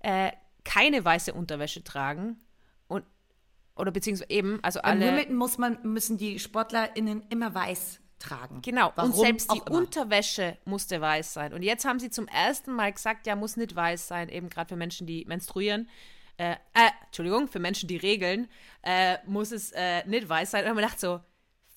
äh, keine weiße Unterwäsche tragen oder beziehungsweise eben, also Beim alle. Wimbledon muss man, müssen die SportlerInnen immer weiß tragen. Genau, Warum und selbst die immer. Unterwäsche musste weiß sein. Und jetzt haben sie zum ersten Mal gesagt, ja, muss nicht weiß sein, eben gerade für Menschen, die menstruieren. Äh, äh, Entschuldigung, für Menschen, die regeln, äh, muss es äh, nicht weiß sein. Und man dachte so,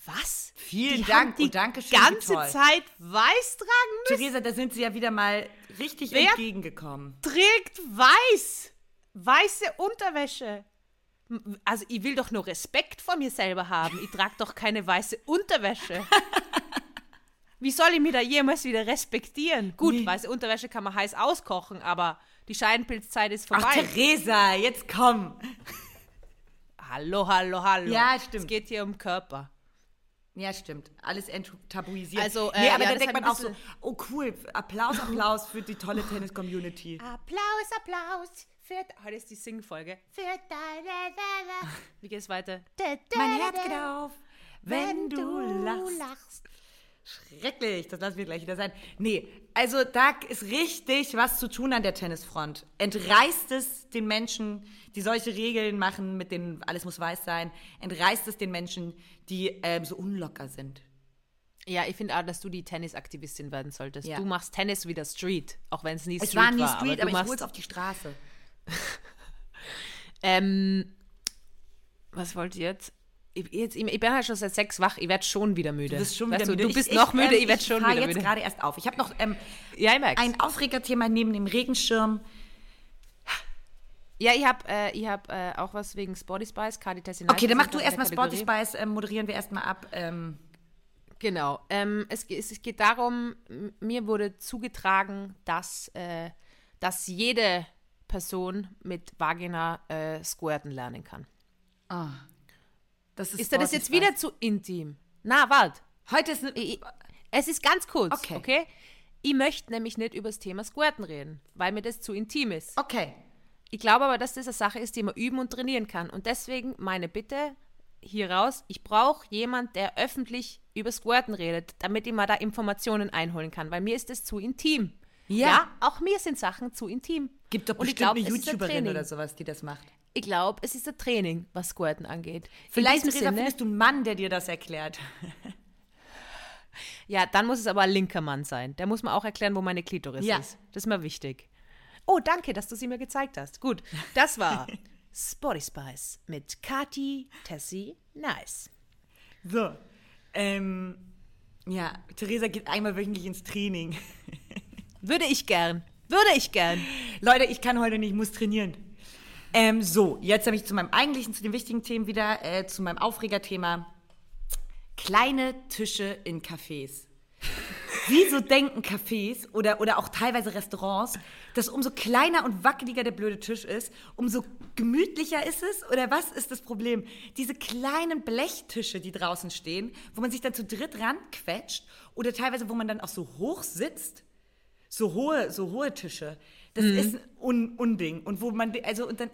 was? Vielen die Dank die und Dankeschön, wie ganze toll. Zeit weiß tragen müssen. Theresa, da sind sie ja wieder mal richtig Wer? entgegengekommen. Trägt weiß. Weiße Unterwäsche. Also ich will doch nur Respekt vor mir selber haben. Ich trage doch keine weiße Unterwäsche. Wie soll ich mich da jemals wieder respektieren? Gut, Nee. weiße Unterwäsche kann man heiß auskochen, aber die Scheidenpilzzeit ist Ach, vorbei. Theresa, jetzt komm. hallo, hallo, hallo. Ja, stimmt. Es geht hier um Körper. Ja, stimmt. Alles enttabuisiert. Also, äh, nee, aber ja, da denkt man auch so, oh cool, Applaus, Applaus für die tolle Tennis-Community. Applaus, Applaus. Für, heute ist die Sing-Folge. Für deine, deine. Wie geht es weiter? Mein Herz geht auf, wenn du lachst. Schrecklich, das lassen wir gleich wieder sein. Nee, also da ist richtig was zu tun an der Tennisfront. Entreißt es den Menschen, die solche Regeln machen, mit denen alles muss weiß sein, entreißt es den Menschen, die ähm, so unlocker sind. Ja, ich finde auch, dass du die Tennisaktivistin werden solltest. Ja. Du machst Tennis wieder Street, auch wenn es nie Es Street war nie war. Street, du aber, ich machst, hol's auf die Straße. Ähm, was wollt ihr jetzt? Ich, jetzt? ich bin halt schon seit sechs wach, ich werde schon wieder müde. Du bist schon Weißt wieder du, müde. Du bist ich, noch müde, ähm, ich werde schon wieder jetzt müde. gerade erst auf. Ich habe noch ähm, Ja, ich ein Aufregerthema neben dem Regenschirm. ja, ich habe äh, ich hab, äh, auch was wegen Sporty Spice, Cardi Tessin. Okay, dann mach du erstmal Sporty Spice, ähm, moderieren wir erstmal ab. Ähm, Genau. Ähm, es, es, geht darum, mir wurde zugetragen, dass äh, dass jede Person mit Vagina äh, squirten lernen kann. Ah. Das Ist dir das jetzt wieder zu intim? Na, warte. Heute ist. Ich- Es ist ganz kurz, Okay. okay? Ich möchte nämlich nicht über das Thema Squirten reden, weil mir das zu intim ist. Okay. Ich glaube aber, dass das eine Sache ist, die man üben und trainieren kann. Und deswegen meine Bitte hier raus, ich brauche jemand, der öffentlich über Squirten redet, damit ich mal da Informationen einholen kann, weil mir ist das zu intim. Ja. auch mir sind Sachen zu intim. Gibt doch Und bestimmt glaub, eine YouTuberin oder sowas, die das macht. Ich glaube, es ist ein Training, was Squirten angeht. Vielleicht, In Sinne, findest du einen Mann, der dir das erklärt. Ja, dann muss es aber ein linker Mann sein. Der muss mir auch erklären, wo meine Klitoris Ja. ist. Das ist mir wichtig. Oh, danke, dass du sie mir gezeigt hast. Gut, das war Spotty Spice mit Kati, Tessie, Nice. So. Ähm, ja, Theresa geht einmal wöchentlich ins Training. Würde ich gern. Würde ich gern. Leute, ich kann heute nicht, ich muss trainieren. Ähm, so, jetzt habe ich zu meinem eigentlichen, zu den wichtigen Themen wieder, äh, zu meinem Aufregerthema. Kleine Tische in Cafés. Wieso denken Cafés oder, oder auch teilweise Restaurants, dass umso kleiner und wackeliger der blöde Tisch ist, umso gemütlicher ist es? Oder was ist das Problem? Diese kleinen Blechtische, die draußen stehen, wo man sich dann zu dritt ranquetscht oder teilweise, wo man dann auch so hoch sitzt, so hohe, so hohe Tische. Das ist ein Un Unding. Und wo man, also, und dann,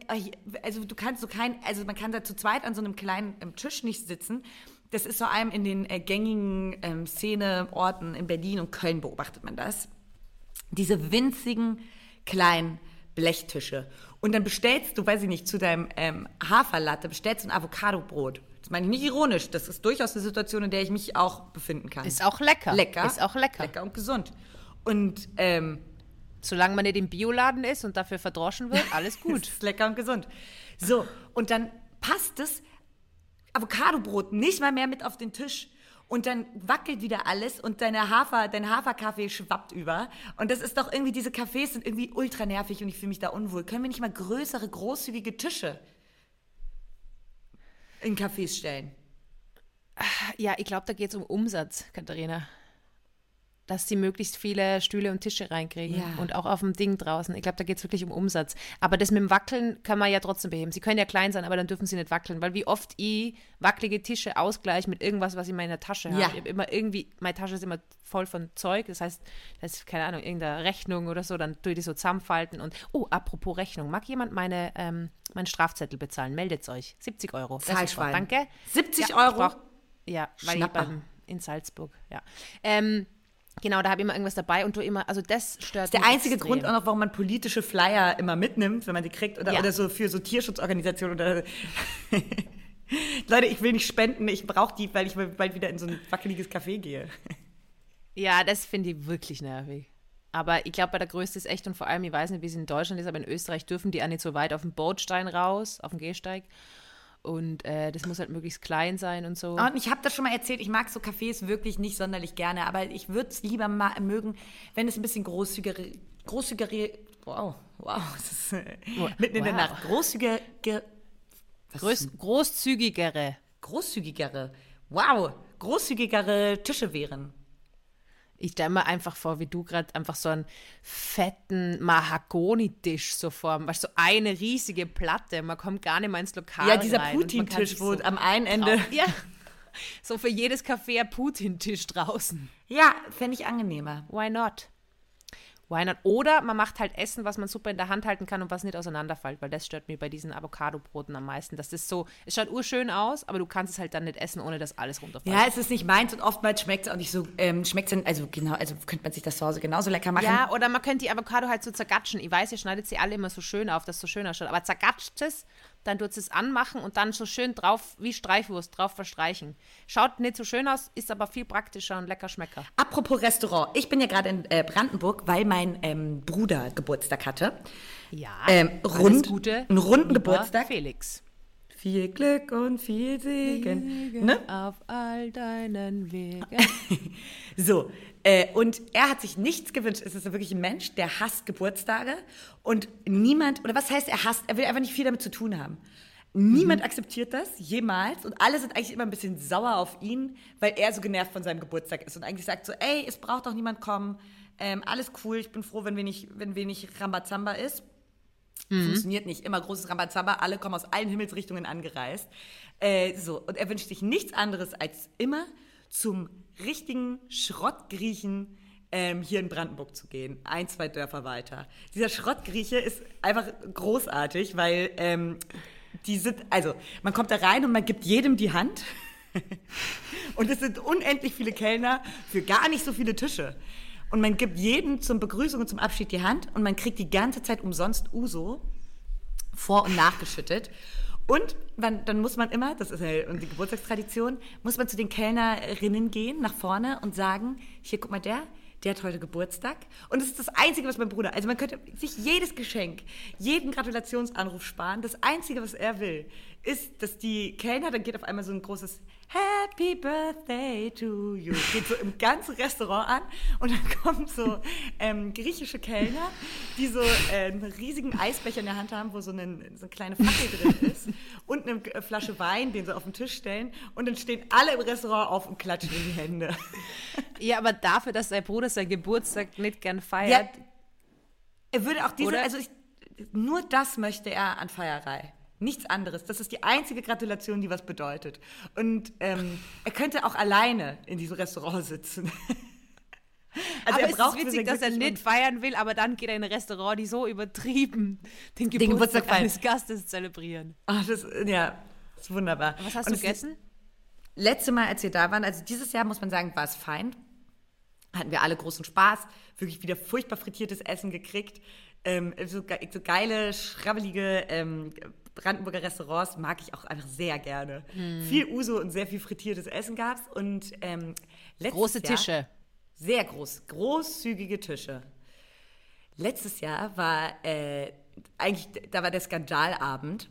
also du kannst so kein, also man kann da zu zweit an so einem kleinen ähm, Tisch nicht sitzen. Das ist vor allem in den äh, gängigen ähm, Szeneorten in Berlin und Köln beobachtet man das. Diese winzigen kleinen Blechtische. Und dann bestellst du, weiß ich nicht, zu deinem ähm, Haferlatte, bestellst du ein Avocadobrot. Das meine ich nicht ironisch. Das ist durchaus eine Situation, in der ich mich auch befinden kann. Ist auch lecker. lecker. Ist auch lecker. Lecker und gesund. Und ähm, Solange man nicht im Bioladen ist und dafür verdroschen wird, alles gut. ist lecker und gesund. So, und dann passt das Avocadobrot nicht mal mehr mit auf den Tisch. Und dann wackelt wieder alles und deine Hafer, dein Haferkaffee schwappt über. Und das ist doch irgendwie, diese Cafés sind irgendwie ultra nervig und ich fühle mich da unwohl. Können wir nicht mal größere, großzügige Tische in Cafés stellen? Ja, ich glaube, da geht es um Umsatz, Katharina. Dass sie möglichst viele Stühle und Tische reinkriegen Ja. und auch auf dem Ding draußen. Ich glaube, da geht es wirklich um Umsatz. Aber das mit dem Wackeln kann man ja trotzdem beheben. Sie können ja klein sein, aber dann dürfen sie nicht wackeln. Weil wie oft ich wackelige Tische ausgleiche mit irgendwas, was ich in meiner Tasche habe. Ja. Ich hab immer irgendwie, meine Tasche ist immer voll von Zeug. Das heißt, das ist, keine Ahnung, irgendeine Rechnung oder so, dann tue ich die so zusammenfalten. Und, oh, apropos Rechnung. Mag jemand meine, ähm, meinen Strafzettel bezahlen? Meldet euch. 70 Euro. Zahlschwein. Danke. 70 Ja, Euro? brauch- ja, weil Schnapper. ich beim, in Salzburg, ja. Ähm, genau, da habe ich immer irgendwas dabei und du immer, also das stört Der mich einzige extrem. Grund auch noch, warum man politische Flyer immer mitnimmt, wenn man die kriegt, oder, Ja. oder so für so Tierschutzorganisationen oder. Leute, ich will nicht spenden, ich brauche die, weil ich bald wieder in so ein wackeliges Café gehe. Ja, das finde ich wirklich nervig. Aber ich glaube, bei der Größte ist echt und vor allem, ich weiß nicht, wie es in Deutschland ist, aber in Österreich dürfen die auch nicht so weit auf dem Bootstein raus, auf dem Gehsteig. Und äh, das muss halt möglichst klein sein und so. Und ich habe das schon mal erzählt, ich mag so Cafés wirklich nicht sonderlich gerne, aber ich würde es lieber ma- mögen, wenn es ein bisschen großzügigere, großzügigere, wow, wow, ist äh, mitten in der Wow. Nacht, großzügige, was Groß, großzügigere. großzügigere, wow, großzügigere Tische wären. Ich stelle mir einfach vor, wie du gerade einfach so einen fetten Mahagonitisch so vor, weißt du, so eine riesige Platte, man kommt gar nicht mehr ins Lokal Ja, dieser Putin-Tisch, wo so am einen Ende, Ja, so für jedes Café ein Putin-Tisch draußen. ja, fände ich angenehmer. Why not? Why not? Oder man macht halt Essen, was man super in der Hand halten kann und was nicht auseinanderfällt, weil das stört mir bei diesen Avocado-Broten am meisten. Das ist so, es schaut urschön aus, aber du kannst es halt dann nicht essen, ohne dass alles runterfällt. Ja, es ist nicht meins und oftmals schmeckt es auch nicht so, ähm, schmeckt es also genau, also könnte man sich das zu Hause genauso lecker machen. Ja, oder man könnte die Avocado halt so zergatschen. Ich weiß, ihr schneidet sie alle immer so schön auf, dass es so schön ausschaut. Aber zergatscht es, dann tut es anmachen und dann so schön drauf, wie Streifwurst, drauf verstreichen. Schaut nicht so schön aus, ist aber viel praktischer und lecker Schmecker. Apropos Restaurant, ich bin ja gerade in äh, Brandenburg, weil mein ähm, Bruder Geburtstag hatte. Ja, Ähm, rund- Gute. einen runden Geburtstag. Felix. Viel Glück und viel Segen. Ne? Auf all deinen Wegen. So, äh, und er hat sich nichts gewünscht. Es ist wirklich ein Mensch, der hasst Geburtstage und niemand, oder was heißt er hasst, er will einfach nicht viel damit zu tun haben. Niemand Mhm. akzeptiert das, jemals. Und alle sind eigentlich immer ein bisschen sauer auf ihn, weil er so genervt von seinem Geburtstag ist und eigentlich sagt so, ey, es braucht doch niemand kommen. Ähm, alles cool. Ich bin froh, wenn wenig, wenn wenig Rambazamba ist. Funktioniert nicht. Immer großes Rambazamba. Alle kommen aus allen Himmelsrichtungen angereist. Äh, so. Und er wünscht sich nichts anderes als immer zum richtigen Schrottgriechen ähm, hier in Brandenburg zu gehen. Ein, zwei Dörfer weiter. Dieser Schrottgrieche ist einfach großartig, weil ähm, die sind, also man kommt da rein und man gibt jedem die Hand. und es sind unendlich viele Kellner für gar nicht so viele Tische. Und man gibt jedem zum Begrüßung und zum Abschied die Hand und man kriegt die ganze Zeit umsonst Uso vor- und nachgeschüttet. Und man, dann muss man immer, das ist ja die Geburtstagstradition, muss man zu den Kellnerinnen gehen, nach vorne und sagen, hier, guck mal, der, der hat heute Geburtstag. Und das ist das Einzige, was mein Bruder, also man könnte sich jedes Geschenk, jeden Gratulationsanruf sparen. Das Einzige, was er will, ist, dass die Kellner, dann geht auf einmal so ein großes Happy Birthday to you. Geht so im ganzen Restaurant an und dann kommen so ähm, griechische Kellner, die so äh, einen riesigen Eisbecher in der Hand haben, wo so, einen, so eine kleine Fackel drin ist und eine Flasche Wein, den sie auf den Tisch stellen und dann stehen alle im Restaurant auf und klatschen in die Hände. Ja, aber dafür, dass dein Bruder seinen Geburtstag nicht gern feiert. Ja, er würde auch diese, Oder? also ich, nur das möchte er an Feierei. Nichts anderes. Das ist die einzige Gratulation, die was bedeutet. Und ähm, er könnte auch alleine in diesem Restaurant sitzen. Also aber er es ist witzig, dass er nicht feiern will, aber dann geht er in ein Restaurant, die so übertrieben den Geburtstag, Geburtstag feiern. eines Gastes zelebrieren. Ach, das, ja, das ist wunderbar. Was hast Und du gegessen? Letzte Mal, als wir da waren, also dieses Jahr muss man sagen, war es fein. Hatten wir alle großen Spaß, wirklich wieder furchtbar frittiertes Essen gekriegt. Ähm, so, ge so geile, schrabbelige ähm, Brandenburger Restaurants mag ich auch einfach sehr gerne. Hm. Viel Uso und sehr viel frittiertes Essen gab's und ähm, Große Jahr, Tische. Sehr groß, großzügige Tische. Letztes Jahr war äh, eigentlich, da war der Skandalabend,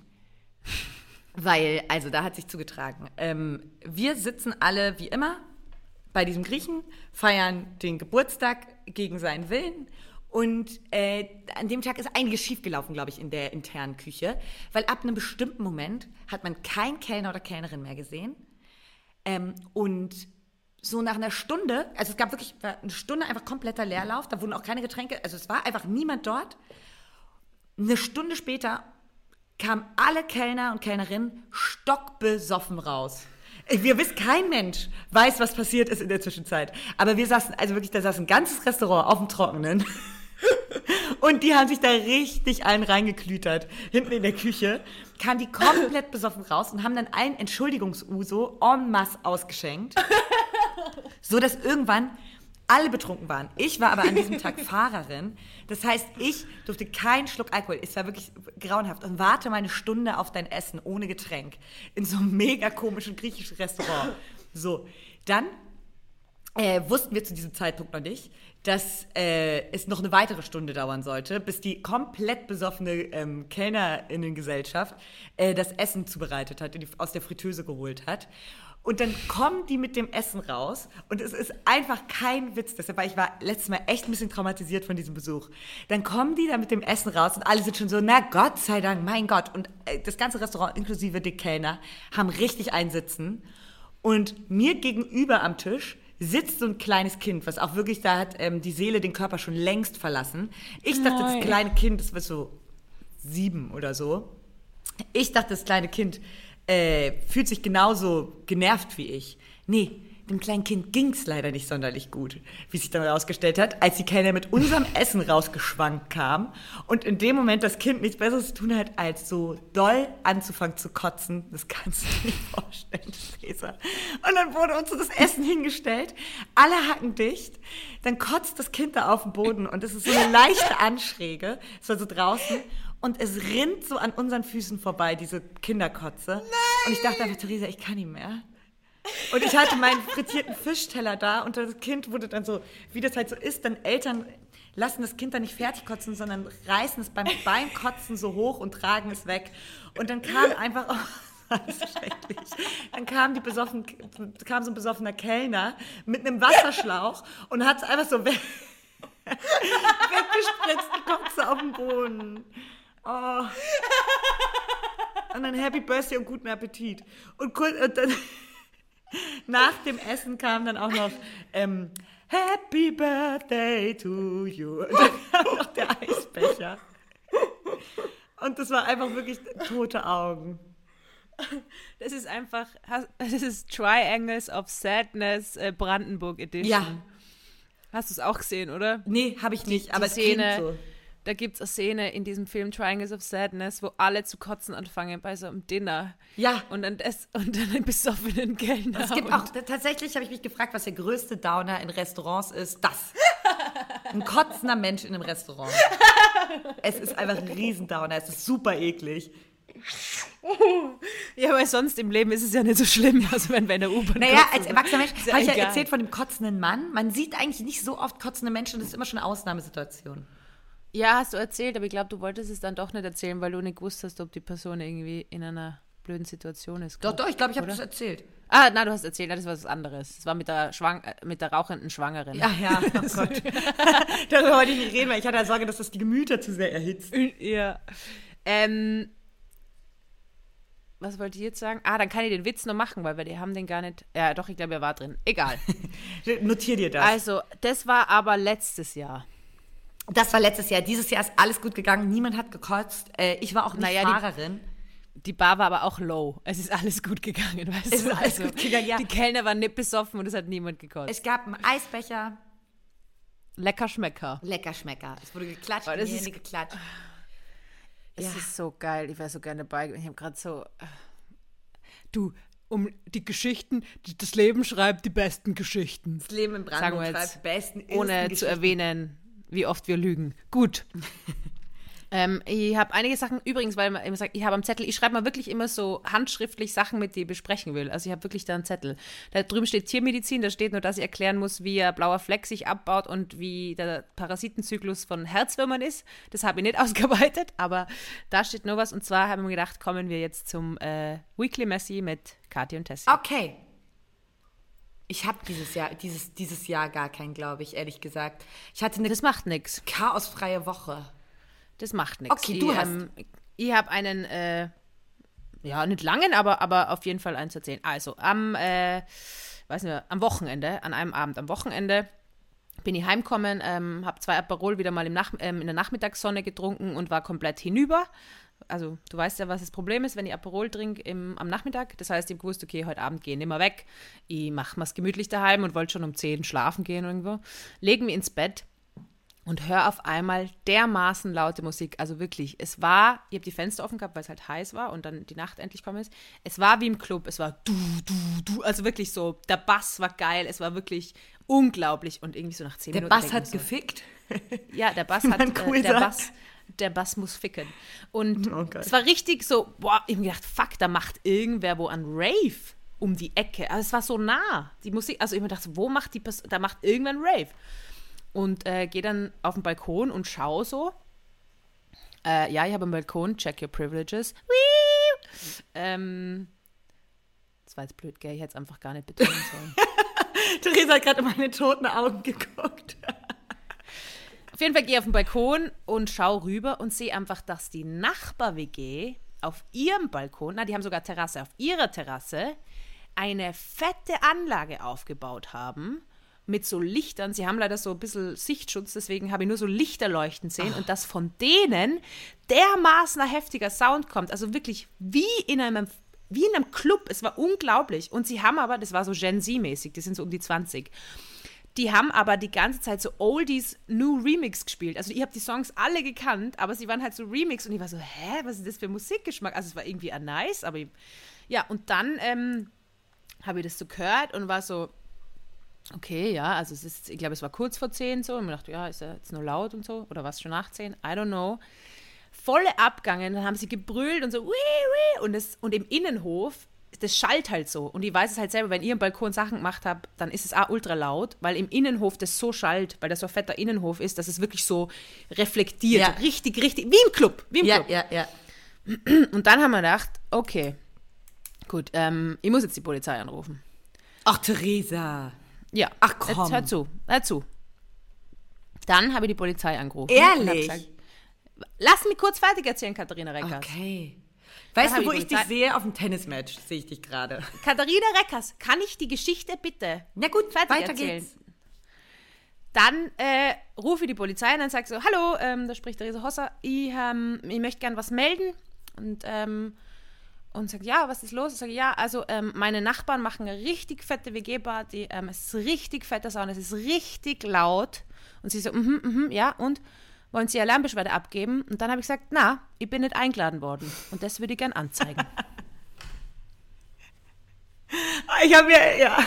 weil, also da hat sich zugetragen. Ähm, wir sitzen alle wie immer bei diesem Griechen, feiern den Geburtstag gegen seinen Willen. Und äh, an dem Tag ist einiges schiefgelaufen, glaube ich, in der internen Küche. Weil ab einem bestimmten Moment hat man kein Kellner oder Kellnerin mehr gesehen. Ähm, und so nach einer Stunde, also es gab wirklich eine Stunde einfach kompletter Leerlauf, da wurden auch keine Getränke, also es war einfach niemand dort. Eine Stunde später kamen alle Kellner und Kellnerinnen stockbesoffen raus. Wir wissen, kein Mensch weiß, was passiert ist in der Zwischenzeit. Aber wir saßen, also wirklich, da saß ein ganzes Restaurant auf dem Trockenen. Und die haben sich da richtig einen reingeklütert. Hinten in der Küche kamen die komplett besoffen raus und haben dann ein Entschuldigungsuso en masse ausgeschenkt. So dass irgendwann alle betrunken waren. Ich war aber an diesem Tag Fahrerin. Das heißt, ich durfte keinen Schluck Alkohol. Es war wirklich grauenhaft. Und warte mal eine Stunde auf dein Essen ohne Getränk. In so einem mega komischen griechischen Restaurant. So, dann äh, wussten wir zu diesem Zeitpunkt noch nicht, dass äh, es noch eine weitere Stunde dauern sollte, bis die komplett besoffene ähm, Kellnerinnengesellschaft äh, das Essen zubereitet hat, die aus der Fritteuse geholt hat. Und dann kommen die mit dem Essen raus und es ist einfach kein Witz. Deshalb war ich war letztes Mal echt ein bisschen traumatisiert von diesem Besuch. Dann kommen die da mit dem Essen raus und alle sind schon so, na Gott sei Dank, mein Gott. Und äh, das ganze Restaurant inklusive die Kellner haben richtig einsitzen. Und mir gegenüber am Tisch sitzt so ein kleines Kind, was auch wirklich, da hat ähm, die Seele den Körper schon längst verlassen. Ich dachte, Nein. das kleine Kind, das wird so sieben oder so. Ich dachte, das kleine Kind äh, fühlt sich genauso genervt wie ich. Nee, dem kleinen Kind ging's leider nicht sonderlich gut, wie sich dann herausgestellt hat, als die Kellner mit unserem Essen rausgeschwankt kam und in dem Moment das Kind nichts Besseres zu tun hat, als so doll anzufangen zu kotzen. Das kannst du dir nicht vorstellen, Theresa. Und dann wurde uns das Essen hingestellt, alle hacken dicht, dann kotzt das Kind da auf dem Boden und es ist so eine leichte Anschräge, es war so draußen und es rinnt so an unseren Füßen vorbei, diese Kinderkotze. Und ich dachte einfach, Theresa, ich kann nicht mehr. Und ich hatte meinen frittierten Fischteller da und das Kind wurde dann so, wie das halt so ist, dann Eltern lassen das Kind dann nicht fertig kotzen, sondern reißen es beim Beinkotzen so hoch und tragen es weg. Und dann kam einfach, oh, das ist schrecklich, dann kam, die besoffen, kam so ein besoffener Kellner mit einem Wasserschlauch und hat es einfach so weg, weggespritzt, die Kotze auf dem Boden. Oh. Und dann Happy Birthday und guten Appetit. Und, und dann nach dem Essen kam dann auch noch ähm, Happy Birthday to you. Und dann kam noch der Eisbecher. Und das war einfach wirklich tote Augen. Das ist einfach, das ist Triangles of Sadness äh, Brandenburg Edition. Ja. Hast du es auch gesehen, oder? Nee, habe ich nicht, die aber es Szene, so. Da gibt es eine Szene in diesem Film Triangles of Sadness, wo alle zu kotzen anfangen bei so einem Dinner. Ja. Und dann, das, und dann einen besoffenen Kellner. Es gibt auch, tatsächlich habe ich mich gefragt, was der größte Downer in Restaurants ist. Das. Ein kotzender Mensch in einem Restaurant. Es ist einfach ein Riesendowner. Es ist super eklig. Ja, weil sonst im Leben ist es ja nicht so schlimm, also wenn wir in der U-Bahn Naja, als erwachsener Mensch ja habe ich ja erzählt von dem kotzenden Mann. Man sieht eigentlich nicht so oft kotzende Menschen. Das ist immer schon eine Ausnahmesituation. Ja, hast du erzählt, aber ich glaube, du wolltest es dann doch nicht erzählen, weil du nicht gewusst hast, ob die Person irgendwie in einer blöden Situation ist. Doch, doch, ich glaube, ich habe das erzählt. Ah, na, du hast erzählt, das war was anderes. Das war mit der, Schwang äh, mit der rauchenden Schwangeren. Ja, ja, oh Gott. Darüber wollte ich nicht reden, weil ich hatte ja Sorge, dass das die Gemüter zu sehr erhitzt. ja. Ähm, was wollte ich jetzt sagen? Ah, dann kann ich den Witz noch machen, weil wir die haben den gar nicht. Ja, doch, ich glaube, er war drin. Egal. Notier dir das. Also, das war aber letztes Jahr. Das war letztes Jahr. Dieses Jahr ist alles gut gegangen. Niemand hat gekotzt. Äh, ich war auch nicht Naja, die- Fahrerin. Die Bar war aber auch low. Es ist alles gut gegangen, weißt Es du? ist alles gut gegangen, ja. Die Kellner waren nicht besoffen und es hat niemand gekotzt. Es gab einen Eisbecher. Lecker Schmecker. Lecker Schmecker. Es wurde geklatscht, Oh, das die ist- Hände geklatscht. Es Ja. ist so geil. Ich wäre so gerne dabei. Ich habe gerade so. äh, Du, um die Geschichten, die, das Leben schreibt die besten Geschichten. Das Leben in Brandenburg schreibt besten Ohne zu erwähnen, wie oft wir lügen. Gut. ähm, ich habe einige Sachen, übrigens, weil man immer sagt, ich habe am Zettel, ich schreibe mal wirklich immer so handschriftlich Sachen mit, die ich besprechen will. Also ich habe wirklich da einen Zettel. Da drüben steht Tiermedizin, da steht nur, dass ich erklären muss, wie ein blauer Fleck sich abbaut und wie der Parasitenzyklus von Herzwürmern ist. Das habe ich nicht ausgearbeitet, aber da steht nur was. Und zwar haben wir gedacht, kommen wir jetzt zum äh, Weekly Messi mit Kathi und Tessie. Okay. Ich habe dieses Jahr, dieses, dieses Jahr gar keinen, glaube ich, ehrlich gesagt. Ich hatte eine Das macht nichts. chaosfreie Woche. Das macht nichts. Okay, du ich, hast. Ähm, ich habe einen, äh, ja, nicht langen, aber, aber auf jeden Fall einen zu erzählen. Also, am, äh, weiß nicht, am Wochenende, an einem Abend am Wochenende, bin ich heimgekommen, ähm, habe zwei Aperol wieder mal im Nach ähm, in der Nachmittagssonne getrunken und war komplett hinüber. Also, du weißt ja, was das Problem ist, wenn ich Aperol trinke am Nachmittag. Das heißt, ich habe gewusst, okay, heute Abend gehe ich nicht mehr weg. Ich mache mir's gemütlich daheim und wollte schon um 10 schlafen gehen irgendwo. Legen wir ins Bett und höre auf einmal dermaßen laute Musik. Also wirklich, es war, ich habe die Fenster offen gehabt, weil es halt heiß war und dann die Nacht endlich gekommen ist. Es war wie im Club, es war du, du, du, also wirklich so, der Bass war geil, es war wirklich unglaublich und irgendwie so nach zehn Der Minuten. Bass denk hat so, gefickt. ja, der Bass hat, man cool äh, der sagt. Bass, der Bass muss ficken. Und geil. es war richtig so, boah, ich hab mir gedacht, fuck, da macht irgendwer wo ein Rave um die Ecke. Also es war so nah, die Musik, also ich mir gedacht, wo macht die Person, da macht irgendwer ein Rave. Und äh, gehe dann auf den Balkon und schaue so. Äh, ja, ich habe einen Balkon, check your privileges. Ähm, das war jetzt blöd, gell? Ich hätte es einfach gar nicht betonen sollen. Theresa hat gerade in meine toten Augen geguckt. Auf jeden Fall gehe ich auf den Balkon und schaue rüber und sehe einfach, dass die Nachbar-WG auf ihrem Balkon, na, die haben sogar Terrasse, auf ihrer Terrasse eine fette Anlage aufgebaut haben mit so Lichtern. Sie haben leider so ein bisschen Sichtschutz, deswegen habe ich nur so Lichter leuchten sehen und dass von denen dermaßen ein heftiger Sound kommt. Also wirklich wie in einem wie in einem Club. Es war unglaublich. Und sie haben aber, das war so Gen Z-mäßig, die sind so um die 20. Die haben aber die ganze Zeit so Oldies New Remix gespielt. Also ich habe die Songs alle gekannt, aber sie waren halt so Remix und ich war so, hä, was ist das für Musikgeschmack? Also es war irgendwie ein nice, aber ich, ja, und dann ähm, habe ich das so gehört und war so, okay, ja, also es ist, ich glaube, es war kurz vor 10 so und mir dachte, ja, ist ja jetzt nur laut und so oder was schon nach 10? I don't know. Volle Abgangen, dann haben sie gebrüllt und so, wii, wii, und, das, und im Innenhof, das schallt halt so. Und ich weiß es halt selber, wenn ihr im Balkon Sachen gemacht habt, dann ist es auch ultra laut, weil im Innenhof das so schallt, weil das so ein fetter Innenhof ist, dass es wirklich so reflektiert. Ja. So richtig, richtig, wie im Club. Wie im Ja, Club. ja, ja. Und dann haben wir gedacht, okay, gut, ähm, ich muss jetzt die Polizei anrufen. Ach, Theresa. Ja. Ach, komm. Jetzt hör zu, hör zu. Dann habe ich die Polizei angerufen. Ehrlich? gesagt, Lass mich kurz fertig erzählen, Katharina Reckers. Okay. Weißt du, wo ich ich dich sehe? Auf dem Tennismatch sehe ich dich gerade. Katharina Reckers, kann ich die Geschichte bitte Na gut, fertig weiter erzählen? geht's. dann äh, rufe ich die Polizei und dann sage ich so, hallo, ähm, da spricht Theresa Hosser, ich, ähm, ich möchte gern was melden. Und, ähm, und sagt, ja, was ist los? Ich sage, ja, also ähm, meine Nachbarn machen eine richtig fette WG-Party, ähm, es ist richtig fetter Sound, es ist richtig laut. Und sie so, mhm, mhm, ja, und wollen Sie Alarmbeschwerde abgeben? Und dann habe ich gesagt, na, ich bin nicht eingeladen worden. Und das würde ich gern anzeigen. Ich habe ja, ja.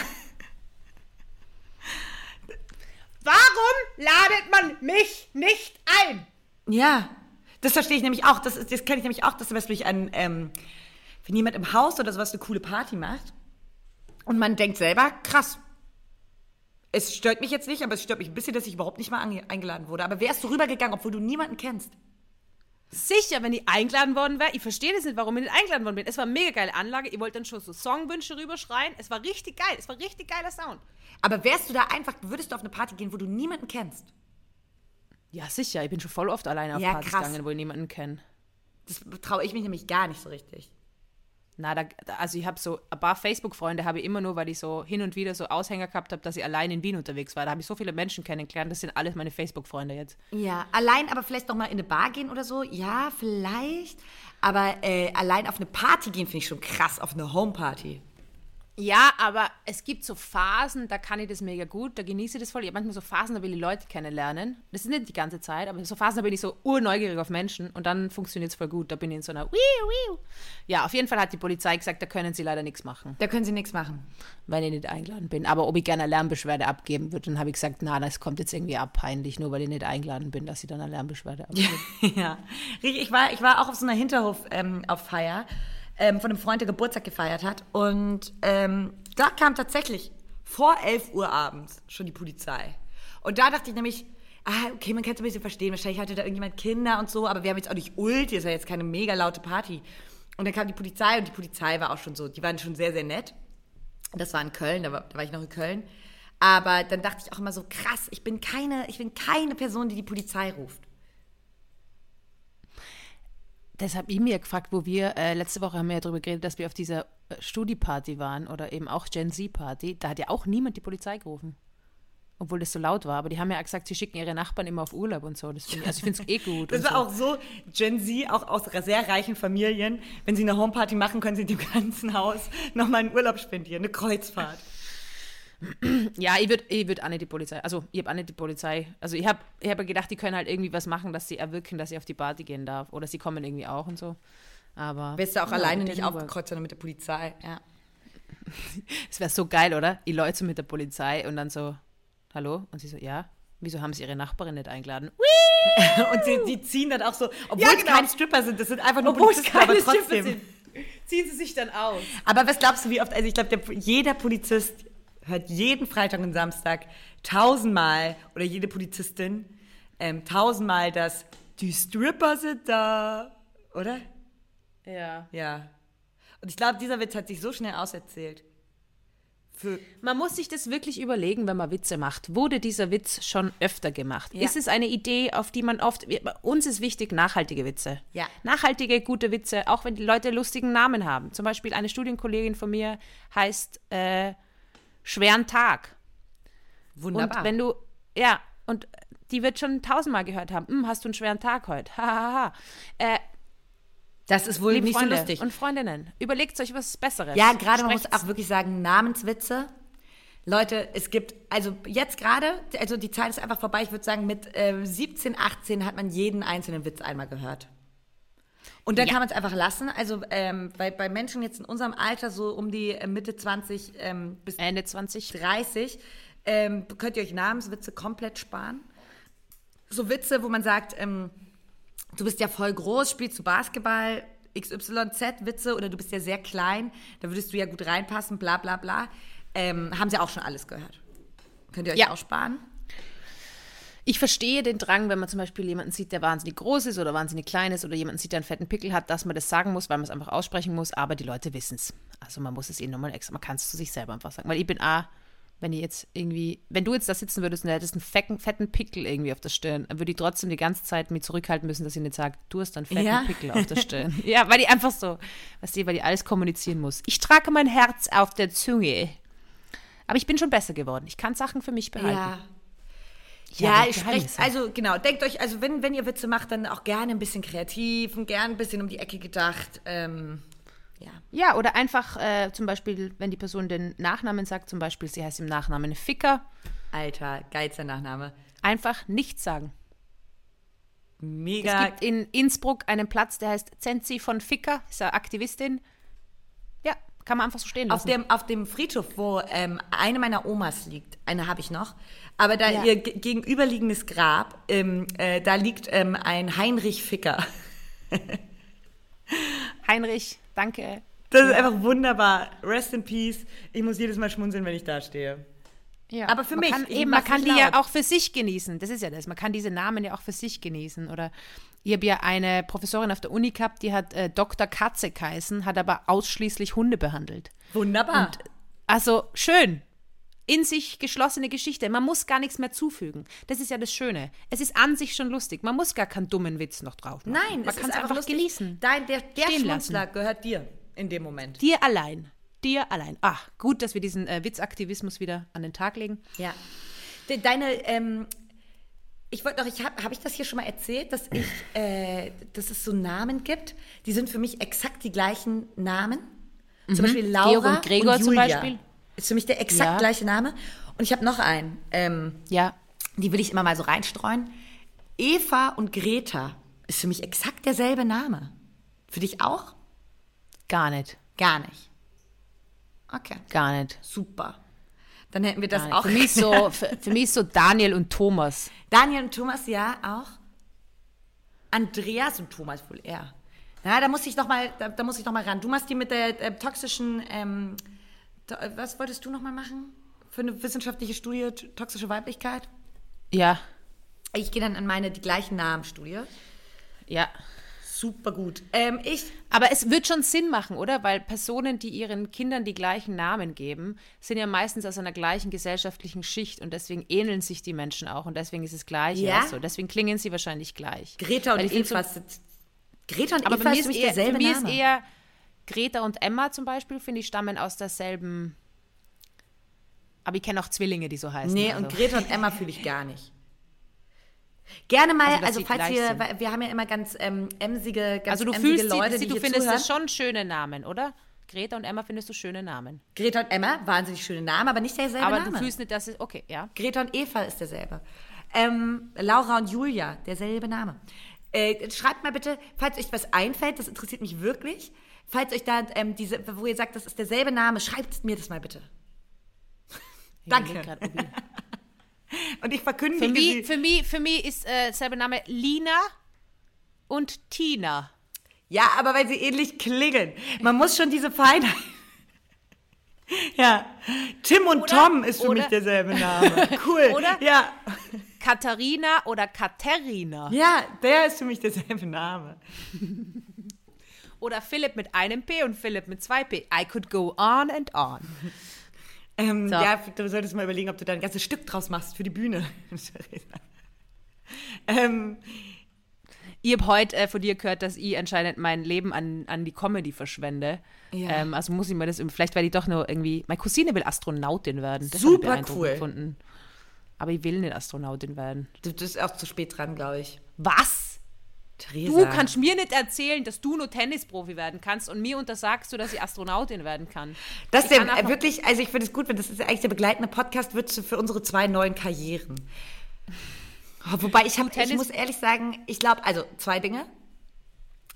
Warum ladet man mich nicht ein? Ja, das verstehe ich nämlich auch. Das, ist- das kenne ich nämlich auch, dass zum Beispiel ein, ähm, wenn jemand im Haus oder sowas eine coole Party macht und man denkt selber, krass, es stört mich jetzt nicht, aber es stört mich ein bisschen, dass ich überhaupt nicht mal eingeladen wurde. Aber wärst du rübergegangen, obwohl du niemanden kennst? Sicher, wenn ich eingeladen worden wäre. Ich verstehe das nicht, warum ich nicht eingeladen worden bin. Es war eine mega geile Anlage. Ihr wollt dann schon so Songwünsche rüberschreien. Es war richtig geil. Es war richtig geiler Sound. Aber wärst du da einfach, würdest du auf eine Party gehen, wo du niemanden kennst? Ja, sicher. Ich bin schon voll oft alleine auf Ja, Partys krass. gegangen, wo ich niemanden kenne. Das traue ich mich nämlich gar nicht so richtig. Na, da, also ich habe so ein paar Facebook-Freunde habe ich immer nur, weil ich so hin und wieder so Aushänger gehabt habe, dass ich allein in Wien unterwegs war. Da habe ich so viele Menschen kennengelernt. Das sind alles meine Facebook-Freunde jetzt. Ja, allein aber vielleicht noch mal in eine Bar gehen oder so. Ja, vielleicht. Aber äh, allein auf eine Party gehen finde ich schon krass, auf eine Homeparty. Ja, aber es gibt so Phasen, da kann ich das mega gut, da genieße ich das voll. Ich habe manchmal so Phasen, da will ich Leute kennenlernen. Das ist nicht die ganze Zeit, aber so Phasen, da bin ich so urneugierig auf Menschen und dann funktioniert es voll gut. Da bin ich in so einer Wiu, wiu. Ja, auf jeden Fall hat die Polizei gesagt, da können sie leider nichts machen, Da können sie nichts machen. wenn ich nicht eingeladen bin. Aber ob ich gerne eine Lärmbeschwerde abgeben würde, dann habe ich gesagt, na, das kommt jetzt irgendwie ab, peinlich, nur weil ich nicht eingeladen bin, dass ich dann eine Lärmbeschwerde abgebe. ja. Ich war, ich war auch auf so einer Hinterhof ähm, auf Feier ähm, von einem Freund, der Geburtstag gefeiert hat. Und ähm, da kam tatsächlich vor 11 Uhr abends schon die Polizei. Und da dachte ich nämlich, ah, okay, man kann es ein bisschen verstehen. Wahrscheinlich hatte da irgendjemand Kinder und so, aber wir haben jetzt auch nicht Ulti, ist ja jetzt keine mega laute Party. Und dann kam die Polizei und die Polizei war auch schon so, die waren schon sehr, sehr nett. Das war in Köln, da war, da war ich noch in Köln. Aber dann dachte ich auch immer so, krass, ich bin keine, ich bin keine Person, die die Polizei ruft. Das habe ich mir gefragt, wo wir, äh, letzte Woche haben wir ja darüber geredet, dass wir auf dieser äh, Studi-Party waren oder eben auch Gen Z-Party. Da hat ja auch niemand die Polizei gerufen. Obwohl das so laut war. Aber die haben ja auch gesagt, sie schicken ihre Nachbarn immer auf Urlaub und so. Das find ich, also ich finde es eh gut. Das war so. auch so Gen Z, auch aus sehr reichen Familien. Wenn sie eine Homeparty machen, können sie dem ganzen Haus nochmal einen Urlaub spendieren, eine Kreuzfahrt. Ja, ich würde ich würd auch nicht die Polizei. Also, ich habe auch nicht die Polizei. Also, ich habe ich hab gedacht, die können halt irgendwie was machen, dass sie erwirken, dass ich auf die Party gehen darf. Oder sie kommen irgendwie auch und so. Aber. Wärst du auch Ja, alleine nicht aufgekreuzt, sondern mit der Polizei. Ja. Es wäre so geil, oder? Ich läute so mit der Polizei und dann so, hallo? Und sie so, ja. Wieso haben sie ihre Nachbarin nicht eingeladen? Und sie, die ziehen dann auch so, obwohl Ja, es genau. keine Stripper sind, das sind einfach nur Obwohl Polizisten, aber keine Schiffe trotzdem. sind. Ziehen sie sich dann aus. Aber was glaubst du, wie oft, also ich glaube, jeder Polizist hört jeden Freitag und Samstag tausendmal oder jede Polizistin ähm, tausendmal das, die Stripper sind da, oder? Ja. Ja. Und ich glaube, dieser Witz hat sich so schnell auserzählt. Für, Man muss sich das wirklich überlegen, wenn man Witze macht. Wurde dieser Witz schon öfter gemacht? Ja. Ist es eine Idee, auf die man oft. Uns ist wichtig, nachhaltige Witze. Ja. Nachhaltige, gute Witze, auch wenn die Leute lustigen Namen haben. Zum Beispiel eine Studienkollegin von mir heißt äh, Schweren Tag. wunderbar. Und wenn du. Ja, und die wird schon tausendmal gehört haben. Hm, hast du einen schweren Tag heute? Hahaha. äh, das ist wohl liebe nicht Freunde so lustig. und Freundinnen, überlegt euch was Besseres. Ja, gerade man muss auch wirklich sagen, Namenswitze. Leute, es gibt, also jetzt gerade, also die Zeit ist einfach vorbei, ich würde sagen, mit äh, 17, 18 hat man jeden einzelnen Witz einmal gehört. Und dann Ja. kann man es einfach lassen. Also ähm, bei, bei Menschen jetzt in unserem Alter, so um die äh, Mitte 20 ähm, bis Ende 20. 30, ähm, könnt ihr euch Namenswitze komplett sparen. So Witze, wo man sagt, ähm, du bist ja voll groß, spielst du Basketball, XYZ-Witze oder du bist ja sehr klein, da würdest du ja gut reinpassen, bla bla bla. Ähm, haben sie auch schon alles gehört. Könnt ihr euch Ja. auch sparen? Ich verstehe den Drang, wenn man zum Beispiel jemanden sieht, der wahnsinnig groß ist oder wahnsinnig klein ist oder jemanden sieht, der einen fetten Pickel hat, dass man das sagen muss, weil man es einfach aussprechen muss, aber die Leute wissen es. Also man muss es ihnen nochmal extra, man kann es zu sich selber einfach sagen. Weil ich bin A, wenn ich jetzt irgendwie, wenn du jetzt da sitzen würdest und du hättest einen fetten, fetten Pickel irgendwie auf der Stirn, dann würde ich trotzdem die ganze Zeit mich zurückhalten müssen, dass ich nicht sage, du hast einen fetten Ja. Pickel auf der Stirn. ja, weil die einfach so, weißt du, weil die alles kommunizieren muss. Ich trage mein Herz auf der Zunge. Aber ich bin schon besser geworden. Ich kann Sachen für mich behalten. Ja. Ja, die ich spreche, also genau, denkt euch, also wenn, wenn ihr Witze macht, dann auch gerne ein bisschen kreativ und gerne ein bisschen um die Ecke gedacht. Ähm, ja. Ja, oder einfach äh, zum Beispiel, wenn die Person den Nachnamen sagt, zum Beispiel, sie heißt im Nachnamen Ficker, Alter, geilster Nachname. einfach nichts sagen. Es Mega. gibt in Innsbruck einen Platz, der heißt Zenzi von Ficker, ist eine Aktivistin. Ja, kann man einfach so stehen Auf lassen. dem, auf dem Friedhof, wo ähm, eine meiner Omas liegt, eine habe ich noch, aber da Ja. ihr ge- gegenüberliegendes Grab, ähm, äh, da liegt ähm, ein Heinrich Ficker. Heinrich, danke. Das ist einfach wunderbar. Rest in peace. Ich muss jedes Mal schmunzeln, wenn ich da stehe. Ja. Aber für man mich, Kann, eben, man kann die ja auch für sich genießen. Das ist ja das. Man kann diese Namen ja auch für sich genießen. Oder ich habe ja eine Professorin auf der Uni gehabt, die hat äh, Dr. Katze geheißen, hat aber ausschließlich Hunde behandelt. Wunderbar. Also schön. In sich geschlossene Geschichte. Man muss gar nichts mehr zufügen. Das ist ja das Schöne. Es ist an sich schon lustig. Man muss gar keinen dummen Witz noch drauf machen. Nein, man kann es einfach lustig. genießen. Dein, der der Schmunzler gehört dir in dem Moment. Dir allein. Dir allein. Ach, gut, dass wir diesen äh, Witzaktivismus wieder an den Tag legen. Ja. De, deine, ähm, ich wollte noch, ich habe hab ich das hier schon mal erzählt, dass ich, äh, dass es so Namen gibt, die sind für mich exakt die gleichen Namen. Zum Beispiel Laura Georg und Gregor und zum Julia. Beispiel. Ist für mich der exakt Ja. gleiche Name. Und ich habe noch einen, ähm, Ja. die will ich immer mal so reinstreuen. Eva und Greta ist für mich exakt derselbe Name. Für dich auch? Gar nicht. Gar nicht. Okay, Gar nicht. super. Dann hätten wir das auch. Für mich, so, für, für mich ist so Daniel und Thomas. Daniel und Thomas, ja, auch. Andreas und Thomas wohl eher. Na, da muss ich noch mal, da, da muss ich noch mal ran. Du machst die mit der äh, toxischen, ähm, äh, was wolltest du noch mal machen? Für eine wissenschaftliche Studie toxische Weiblichkeit? Ja. Ich gehe dann an meine die gleichen Namen-Studie. Ja. Super gut. Ähm, ich, Aber es wird schon Sinn machen, oder? Weil Personen, die ihren Kindern die gleichen Namen geben, sind ja meistens aus einer gleichen gesellschaftlichen Schicht und deswegen ähneln sich die Menschen auch und deswegen ist es gleich. Ja? So. Deswegen klingen sie wahrscheinlich gleich. Greta und Eva sind, Greta und Aber Eva bei mir ist ist, eher, derselbe für mich Name. ist eher Greta und Emma zum Beispiel, finde ich, stammen aus derselben. Aber ich kenne auch Zwillinge, die so heißen. Nee, also. und Greta und Emma fühle ich gar nicht. Gerne mal, Also, also, falls wir, sind. wir haben ja immer ganz ähm, emsige, ganz Also du emsige fühlst Leute, die, die du findest zuhören. das schon schöne Namen, oder? Greta und Emma findest du schöne Namen. Greta und Emma, wahnsinnig schöne Namen, aber nicht derselbe Aber Name. du fühlst nicht, dass es. Okay, ja. Greta und Eva ist derselbe. Ähm, Laura und Julia, derselbe Name. Äh, schreibt mal bitte, falls euch was einfällt, das interessiert mich wirklich. Falls euch da ähm, diese, wo ihr sagt, das ist derselbe Name, schreibt mir das mal bitte. Danke. Und ich verkündige Für mich, sie. für mich, für mich ist äh, selber Name Lina und Tina. Ja, aber weil sie ähnlich klingen. Man muss schon diese Feinheit. Ja, Tim und Oder- Tom ist für oder- mich derselbe Name. Cool. Oder? Ja. Katharina oder Katerina. ja, der ist für mich derselbe Name. Oder Philipp mit einem P und Philipp mit zwei P. I could go on and on. Ähm, So. Ja, du solltest mal überlegen, ob du da ein ganzes Stück draus machst für die Bühne. ähm, Ich habe heute äh, von dir gehört, dass ich anscheinend mein Leben an, an die Comedy verschwende. Ja. Ähm, also muss ich mir das, vielleicht werde ich doch nur irgendwie, meine Cousine will Astronautin werden. Das Super cool. Gefunden. Aber ich will nicht Astronautin werden. du bist auch zu spät dran, glaube ich. Was? Theresa. Du kannst mir nicht erzählen, dass du nur Tennisprofi werden kannst und mir untersagst du, dass ich Astronautin werden kann. Das ist äh, wirklich, also ich finde es gut, wenn das ist ja eigentlich der begleitende Podcast wird für unsere zwei neuen Karrieren. Oh, wobei ich habe, ich muss ehrlich sagen, ich glaube, also zwei Dinge.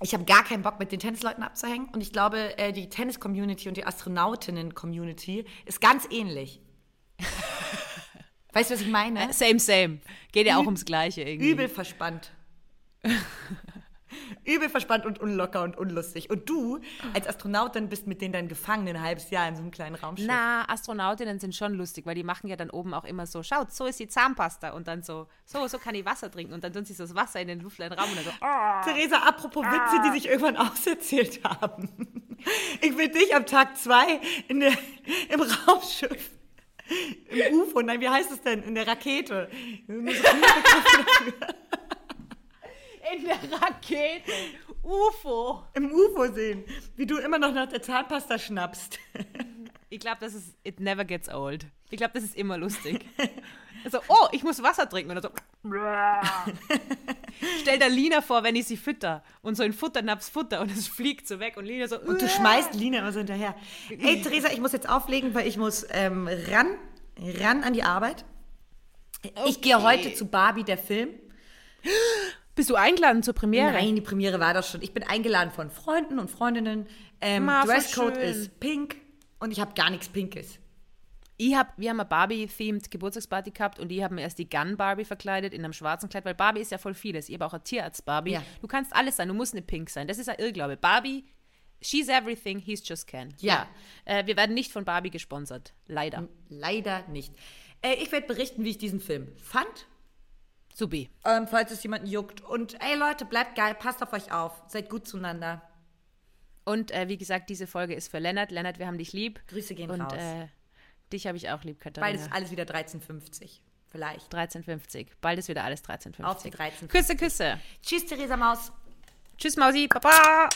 Ich habe gar keinen Bock, mit den Tennisleuten abzuhängen. Und ich glaube, äh, die Tennis-Community und die Astronautinnen-Community ist ganz ähnlich. weißt du, was ich meine? Same, same. Geht ja auch ums Gleiche irgendwie. Übel verspannt. Übel verspannt und unlocker und unlustig. Und du als Astronautin bist mit denen dann gefangen ein halbes Jahr in so einem kleinen Raumschiff. Na, Astronautinnen sind schon lustig, weil die machen ja dann oben auch immer so, schaut, so ist die Zahnpasta und dann so, so, so kann ich Wasser trinken und dann tun sie so das Wasser in den luftleeren Raum und dann so, oh. Theresa, apropos Witze, die sich irgendwann auserzählt haben. Ich will dich am Tag zwei in der, im Raumschiff, im UFO, nein, wie heißt es denn? In der Rakete. in der Rakete, UFO. Im UFO sehen, wie du immer noch nach der Zahnpasta schnappst. Ich glaube, das ist, it never gets old. Ich glaube, das ist immer lustig. Also, oh, ich muss Wasser trinken. Und dann so. Stell dir Lina vor, wenn ich sie fütter. Und so ein Futternapf Futter und es fliegt so weg. Und Lina so. Und du schmeißt Lina immer so hinterher. Ey, Theresa, ich muss jetzt auflegen, weil ich muss ähm, ran, ran an die Arbeit. Ich gehe heute zu Barbie, der Film. Bist du eingeladen zur Premiere? Nein, die Premiere war doch schon. Ich bin eingeladen von Freunden und Freundinnen. Ähm, Ma, Dresscode schön. ist pink und ich habe gar nichts Pinkes. Ich hab, wir haben eine Barbie-themed Geburtstagsparty gehabt und ich habe mir erst die Gun-Barbie verkleidet in einem schwarzen Kleid, weil Barbie ist ja voll vieles. Ich habe auch eine Tierarzt-Barbie. Ja. Du kannst alles sein, du musst eine Pink sein. Das ist ein Irrglaube. Barbie, she's everything, he's just Ken. Ja. Äh, wir werden nicht von Barbie gesponsert. Leider. Leider nicht. Äh, ich werde berichten, wie ich diesen Film fand, Subi. ähm, falls es jemanden juckt. Und ey Leute, bleibt geil, passt auf euch auf, seid gut zueinander. Und äh, wie gesagt, diese Folge ist für Lennart. Lennart, wir haben dich lieb. Grüße gehen Und raus. äh, dich habe ich auch lieb, Katharina. Bald ist alles wieder 13,50. Vielleicht. 13,50. Bald ist wieder alles 13,50. Auf die 13,50. Küsse, Küsse. Tschüss, Theresa Maus. Tschüss, Mausi. Baba.